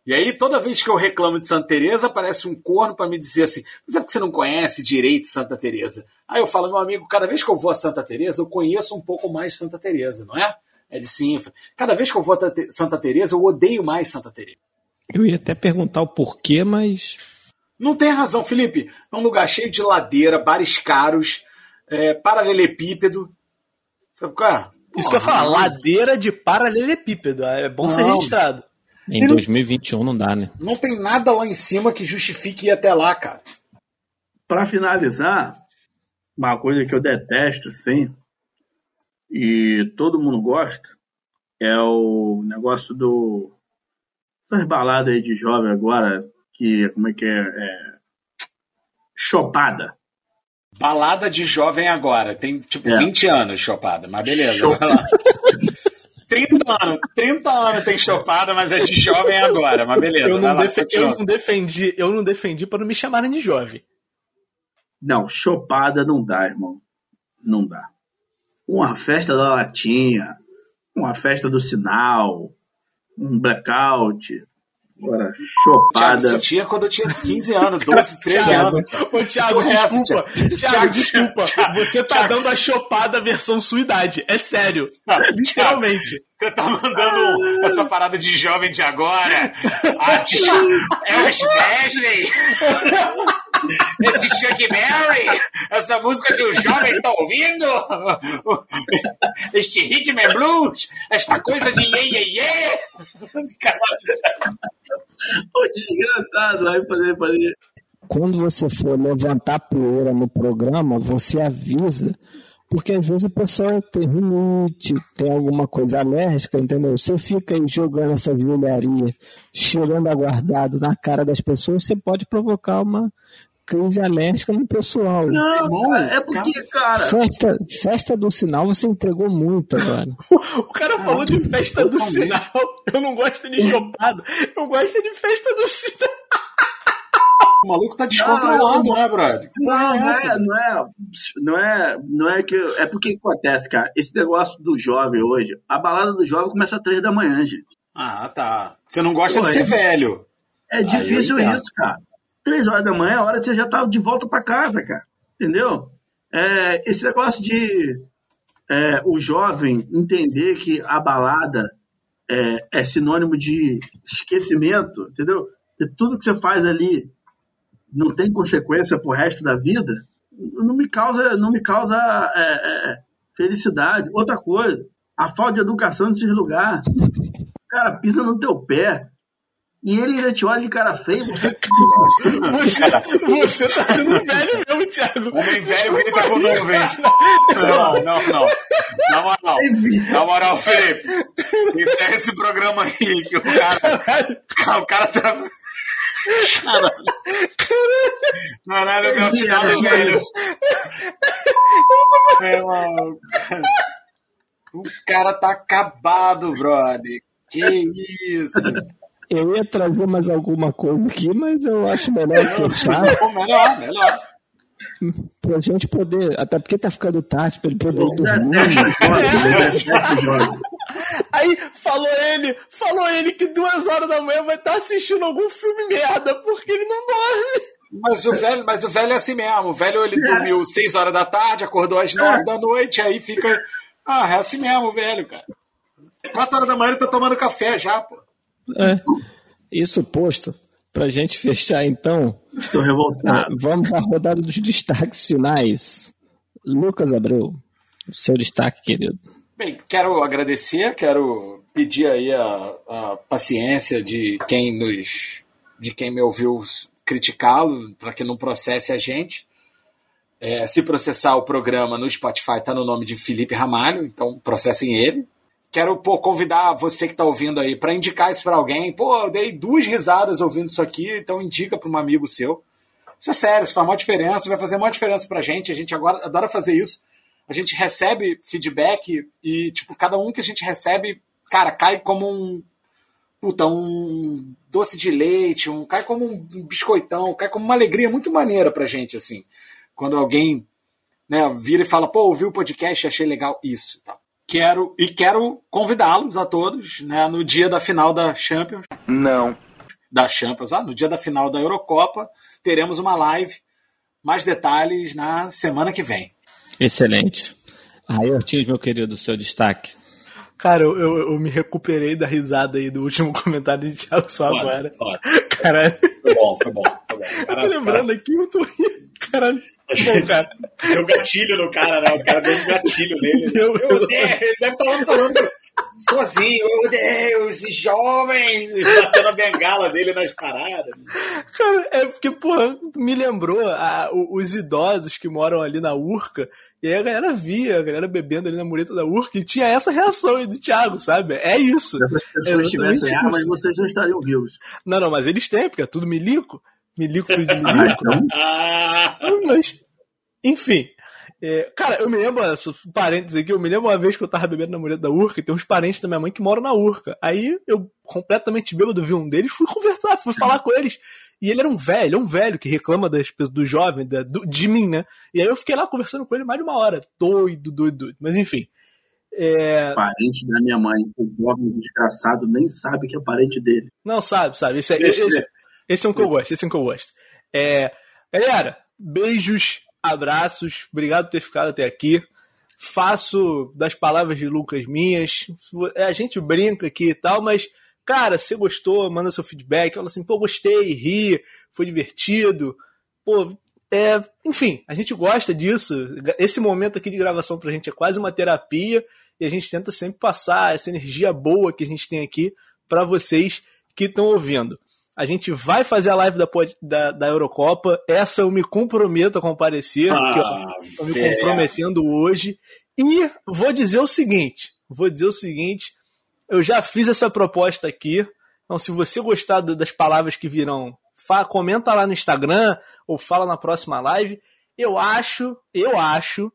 Speaker 2: E aí, toda vez que eu reclamo de Santa Teresa, aparece um corno pra me dizer assim: mas é porque você não conhece direito Santa Teresa. Aí eu falo, meu amigo, cada vez que eu vou a Santa Teresa, eu conheço um pouco mais Santa Teresa, não é? É de sim. Cada vez que eu vou a Santa Teresa, eu odeio mais Santa Teresa.
Speaker 1: Eu ia até perguntar o porquê, mas
Speaker 2: Não tem razão, Felipe. É um lugar cheio de ladeira, bares caros, é, paralelepípedo. Sabe qual é?
Speaker 3: Isso que eu ia falar, ladeira de paralelepípedo. É bom ser
Speaker 2: Não.
Speaker 3: registrado.
Speaker 1: em 2021 não dá, né?
Speaker 2: Não tem nada lá em cima que justifique ir até lá, cara.
Speaker 4: Pra finalizar, uma coisa que eu detesto, sim, e todo mundo gosta, é o negócio do. Essas baladas aí de jovem agora, que. Como é que é? é chopada.
Speaker 2: Balada de jovem agora. Tem tipo
Speaker 4: É.
Speaker 2: 20 anos chopada, mas beleza. Lá. (laughs) 30 anos, 30 anos tem chopada, mas é de jovem agora, mas beleza.
Speaker 3: Eu não,
Speaker 2: lá,
Speaker 3: eu não defendi, eu não defendi para não me chamarem de jovem.
Speaker 4: Não, chopada não dá, irmão. Não dá. Uma festa da latinha, uma festa do sinal, um blackout. Agora,
Speaker 2: Thiago,
Speaker 4: chopada.
Speaker 2: isso tinha quando eu tinha 15 anos, 12, 13
Speaker 3: Thiago,
Speaker 2: anos.
Speaker 3: Ô, Thiago,
Speaker 2: resto,
Speaker 3: desculpa.
Speaker 2: Thiago?
Speaker 3: Thiago,
Speaker 2: Thiago,
Speaker 3: desculpa.
Speaker 2: Thiago,
Speaker 3: Você tá
Speaker 2: Thiago.
Speaker 3: dando a chopada versão sua idade. É sério.
Speaker 2: Thiago,
Speaker 3: Literalmente.
Speaker 2: Você tá mandando essa parada de jovem de agora? Ah, de Elvis Presley? Esse Chuck Berry? Essa música que os jovens estão ouvindo? Este Rhythm and Blues? Esta coisa de iê, iê, iê?
Speaker 4: Ô, desgraçado, vai fazer, fazer.
Speaker 1: Quando você for levantar poeira no programa, você avisa, porque às vezes o pessoal tem rinite, tem alguma coisa alérgica, entendeu? Você fica aí jogando essa vilharia, cheirando aguardado na cara das pessoas, você pode provocar uma crise alérgica no pessoal.
Speaker 4: Não, cara, é porque, cara.
Speaker 1: Festa, festa do sinal você entregou muito agora. (laughs)
Speaker 3: O cara falou de festa do sinal. Eu não gosto de chopada. Eu gosto de festa do sinal.
Speaker 2: O maluco tá descontrolado, né, brother?
Speaker 4: Não,
Speaker 2: é
Speaker 4: não
Speaker 2: essa?
Speaker 4: é, não é, não é, não é que é porque que acontece, cara. Esse negócio do jovem hoje, a balada do jovem começa às três da manhã, gente.
Speaker 2: Ah, tá. Você não gosta
Speaker 4: Pô,
Speaker 2: de ser
Speaker 4: é-
Speaker 2: velho.
Speaker 4: É
Speaker 2: Ah,
Speaker 4: difícil isso, cara. Três horas da manhã é a hora que você já tá de volta pra casa, cara. Entendeu? É, esse negócio de é, o jovem entender que a balada é, é sinônimo de esquecimento, entendeu? E tudo que você faz ali não tem consequência pro resto da vida, não me causa, não me causa é, é, felicidade. Outra coisa, a falta de educação nesses lugares. Cara pisa no teu pé. E ele ainda te olha de cara feio. Você...
Speaker 3: Você, (laughs) você tá sendo velho mesmo, Thiago.
Speaker 2: Homem velho grita com nuvens. Não, não, não. Na moral, na moral, Felipe, encerra esse programa aí que o cara. O cara tá. Caralho. Caralho, meu filho, velho. Meu irmão, O cara tá acabado, brother. Que isso?
Speaker 1: Eu ia trazer mais alguma coisa aqui, mas eu acho melhor fechar
Speaker 2: melhor, melhor.
Speaker 1: pra gente poder. Até porque tá ficando tarde pra ele poder
Speaker 4: Eu
Speaker 1: dormir.
Speaker 3: Aí falou ele, falou ele que duas horas da manhã vai estar assistindo algum filme merda, porque ele não dorme.
Speaker 2: Mas o velho, mas o velho é assim mesmo. O velho ele dormiu 6 horas da tarde, acordou às 9 da noite, aí fica. Ah, é assim mesmo, o velho, cara. 4 horas da manhã ele tá tomando café já, pô.
Speaker 1: É. (laughs) Isso posto, pra gente fechar então,
Speaker 4: Tô revoltado.
Speaker 1: vamos à rodada dos destaques finais. Lucas Abreu, seu destaque, querido.
Speaker 2: Bem, quero agradecer, quero pedir aí a, a paciência de quem nos. de quem me ouviu criticá-lo, para que não processe a gente. É, se processar o programa no Spotify, tá no nome de Felipe Ramalho, então processem ele. Quero pô, convidar você que está ouvindo aí para indicar isso para alguém. Pô, eu dei duas risadas ouvindo isso aqui, então indica para um amigo seu. Isso é sério, isso faz uma diferença, vai fazer uma diferença pra gente. A gente agora adora fazer isso. A gente recebe feedback e, tipo, cada um que a gente recebe, cara, cai como um. Puta, um doce de leite, um, cai como um biscoitão, cai como uma alegria muito maneira pra gente, assim. Quando alguém né, vira e fala, pô, ouvi o podcast, achei legal isso. Tá. Quero, e quero convidá-los a todos né, no dia da final da Champions.
Speaker 4: Não.
Speaker 2: Da Champions, ah, no dia da final da Eurocopa teremos uma live. Mais detalhes na semana que vem.
Speaker 1: Excelente. Aí, Ortiz, meu querido, seu destaque.
Speaker 3: Cara, eu, eu, eu, me recuperei da risada aí do último (laughs) comentário de Thiago só
Speaker 2: foda,
Speaker 3: agora.
Speaker 2: Foda.
Speaker 3: Caralho.
Speaker 2: Foi bom, foi bom. Foi bom.
Speaker 3: Caralho, eu tô lembrando cara... aqui, eu tô rindo. Caralho.
Speaker 2: Deu gatilho no cara, né? O cara deu um gatilho nele. Deu, eu odeio. Ele deve estar lá falando sozinho, eu odeio esses jovens, batendo a bengala dele nas paradas.
Speaker 3: Cara, é porque, porra, me lembrou a, os idosos que moram ali na Urca, e aí a galera via, a galera bebendo ali na mureta da Urca, e tinha essa reação aí do Thiago, sabe? É isso.
Speaker 4: Se essas pessoas é tivessem armas, vocês não estariam vivos.
Speaker 3: Não, não, mas eles têm, porque é tudo milico. Milico, de (laughs) milico. ah, então? mas, enfim, é, cara, eu me lembro, parênteses aqui, eu me lembro uma vez que eu tava bebendo na mulher da Urca e tem uns parentes da minha mãe que moram na Urca. Aí eu, completamente bêbado, vi um deles, fui conversar, fui falar com eles. E ele era um velho, um velho que reclama das, do jovem, da, do, de mim, né? E aí eu fiquei lá conversando com ele mais de uma hora. Doido, doido, doido. Mas enfim. É...
Speaker 4: Parente da minha mãe, o jovem desgraçado nem sabe que é parente dele.
Speaker 3: Não sabe, sabe. Esse é, esse, esse é um que eu gosto, esse é um que eu gosto. É, galera, beijos abraços, obrigado por ter ficado até aqui. Faço das palavras de Lucas minhas. A gente brinca aqui e tal, mas, cara, se gostou, manda seu feedback. Fala assim, pô, gostei, ri, foi divertido. Pô, é, enfim, a gente gosta disso. Esse momento aqui de gravação pra gente é quase uma terapia e a gente tenta sempre passar essa energia boa que a gente tem aqui para vocês que estão ouvindo. A gente vai fazer a live da, da, da Eurocopa. Essa eu me comprometo a comparecer, ah, estou me comprometendo hoje. E vou dizer o seguinte: vou dizer o seguinte. Eu já fiz essa proposta aqui. Então, se você gostar das palavras que virão, comenta lá no Instagram ou fala na próxima live. Eu acho, eu acho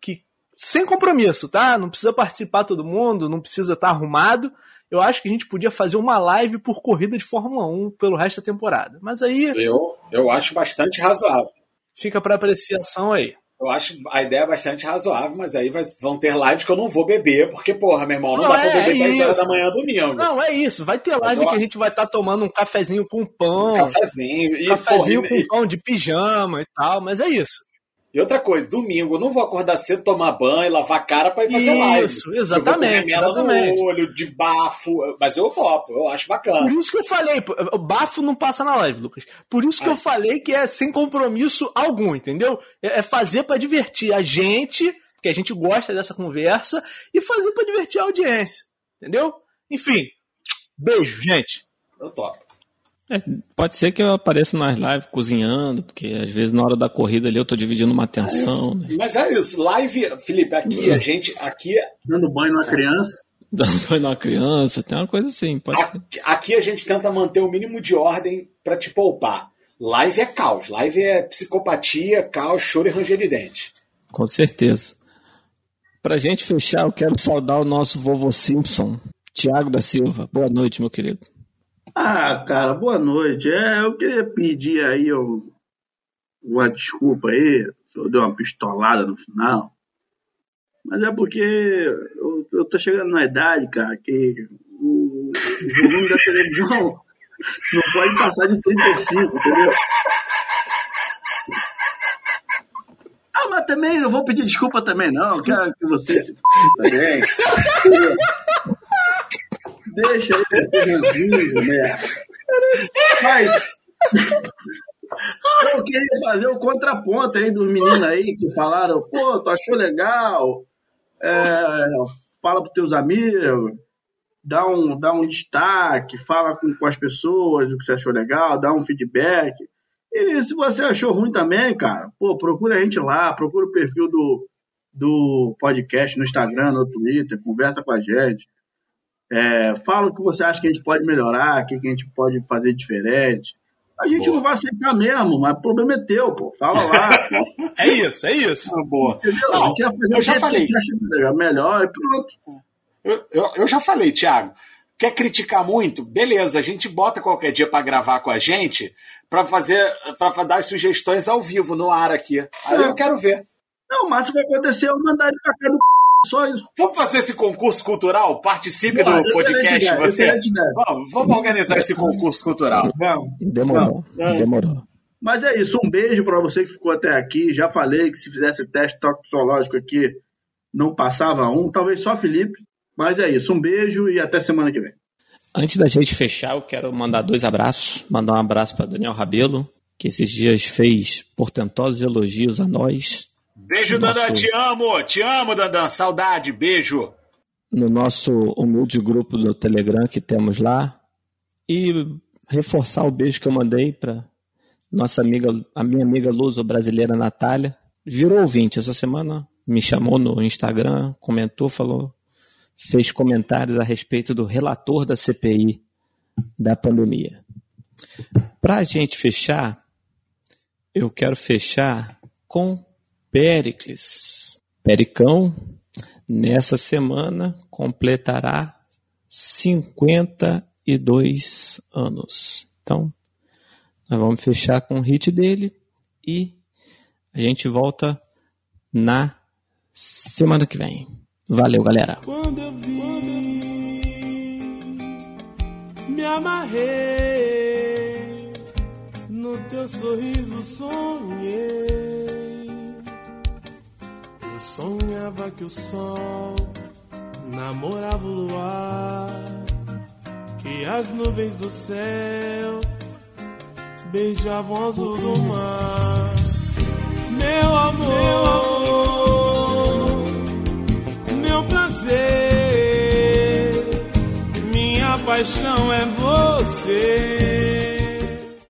Speaker 3: que sem compromisso, tá? Não precisa participar todo mundo, não precisa estar tá arrumado eu acho que a gente podia fazer uma live por corrida de Fórmula 1 pelo resto da temporada. Mas aí.
Speaker 2: Eu, eu acho bastante razoável.
Speaker 3: Fica para apreciação aí.
Speaker 2: Eu acho a ideia bastante razoável, mas aí vai, vão ter lives que eu não vou beber, porque, porra, meu irmão, não, não dá é, pra beber é 10 horas da manhã domingo.
Speaker 3: Não, é isso. Vai ter live que a gente vai estar tá tomando um cafezinho com pão. Um
Speaker 2: cafezinho.
Speaker 3: E, cafezinho porra, com e... pão de pijama e tal, mas é isso.
Speaker 2: E outra coisa, domingo, eu não vou acordar cedo, tomar banho, lavar a cara para ir fazer
Speaker 3: Isso,
Speaker 2: live.
Speaker 3: Isso, exatamente. Eu vou
Speaker 2: exatamente. no olho, de bafo, mas eu topo, eu acho bacana.
Speaker 3: Por isso que eu falei, o bafo não passa na live, Lucas. Por isso que eu falei que é sem compromisso algum, entendeu? É, é fazer para divertir a gente, que a gente gosta dessa conversa, e fazer para divertir a audiência, entendeu? Enfim, beijo, gente.
Speaker 2: Eu topo.
Speaker 1: É, pode ser que eu apareça nas lives cozinhando, porque às vezes na hora da corrida ali eu tô dividindo uma atenção.
Speaker 2: É né? Mas é isso, live, Felipe, aqui a gente. Aqui,
Speaker 4: Dando banho numa criança.
Speaker 1: Dando banho numa criança, tem uma coisa assim.
Speaker 2: Aqui, aqui, a gente tenta manter o mínimo de ordem para te poupar. Live é caos, live é psicopatia, caos, choro e ranger de dente.
Speaker 1: Com certeza. Pra gente fechar, eu quero saudar o nosso vovô Simpson, Tiago da Silva. Boa noite, meu querido.
Speaker 4: Ah, cara, boa noite. É, eu queria pedir aí uma desculpa aí, se eu dei uma pistolada no final. Mas é porque eu, eu tô chegando na idade, cara, que o, o volume da televisão (laughs) não pode passar de 35, entendeu? Ah, mas também não vou pedir desculpa também, não. Quero que você se também. (laughs) Deixa ser resumo, né? Mas eu queria fazer o contraponto aí dos meninos aí que falaram, pô, tu achou legal? É, fala pros teus amigos, dá um, dá um destaque, fala com, com as pessoas o que você achou legal, dá um feedback. E se você achou ruim também, cara, pô, procura a gente lá, procura o perfil do, do podcast no Instagram, no Twitter, conversa com a gente. É, fala o que você acha que a gente pode melhorar, o que a gente pode fazer diferente. A gente boa. não vai aceitar mesmo, mas o problema é teu, pô. Fala lá. (laughs)
Speaker 3: é isso, é isso.
Speaker 2: Ah, boa. Entendeu? Não, eu já falei.
Speaker 4: Melhor e pronto.
Speaker 2: Eu, eu, eu já falei, Thiago. Quer criticar muito? Beleza, a gente bota qualquer dia para gravar com a gente para fazer, para dar as sugestões ao vivo no ar aqui. Aí eu quero ver.
Speaker 4: Não, o máximo que vai acontecer é eu mandar ele pra cá do só isso.
Speaker 2: Vamos fazer esse concurso cultural? Participe Boa, do podcast, ideia, você. Vamos, vamos organizar esse concurso cultural.
Speaker 1: Vamos. Demorou. Vamos. Demorou.
Speaker 4: Mas é isso, um beijo para você que ficou até aqui. Já falei que se fizesse teste toxicológico aqui, não passava um, talvez só Felipe. Mas é isso, um beijo e até semana que vem.
Speaker 1: Antes da gente fechar, eu quero mandar dois abraços. Mandar um abraço para Daniel Rabelo, que esses dias fez portentosos elogios a nós
Speaker 2: Beijo, nosso... Dandan, te amo, te amo, Dandan, saudade, beijo.
Speaker 1: No nosso humilde grupo do Telegram que temos lá. E reforçar o beijo que eu mandei para nossa amiga, a minha amiga luso brasileira Natália. Virou ouvinte essa semana, me chamou no Instagram, comentou, falou, fez comentários a respeito do relator da CPI da pandemia. Para a gente fechar, eu quero fechar com Péricles. Pericão, nessa semana, completará 52 anos. Então, nós vamos fechar com o hit dele e a gente volta na semana que vem. Valeu, galera. Quando eu vi, me amarrei no teu sorriso, sonhei sonhava que o sol namorava o luar, que as nuvens do céu beijavam o azul do mar. Meu amor, meu, amor, meu prazer, minha paixão é você.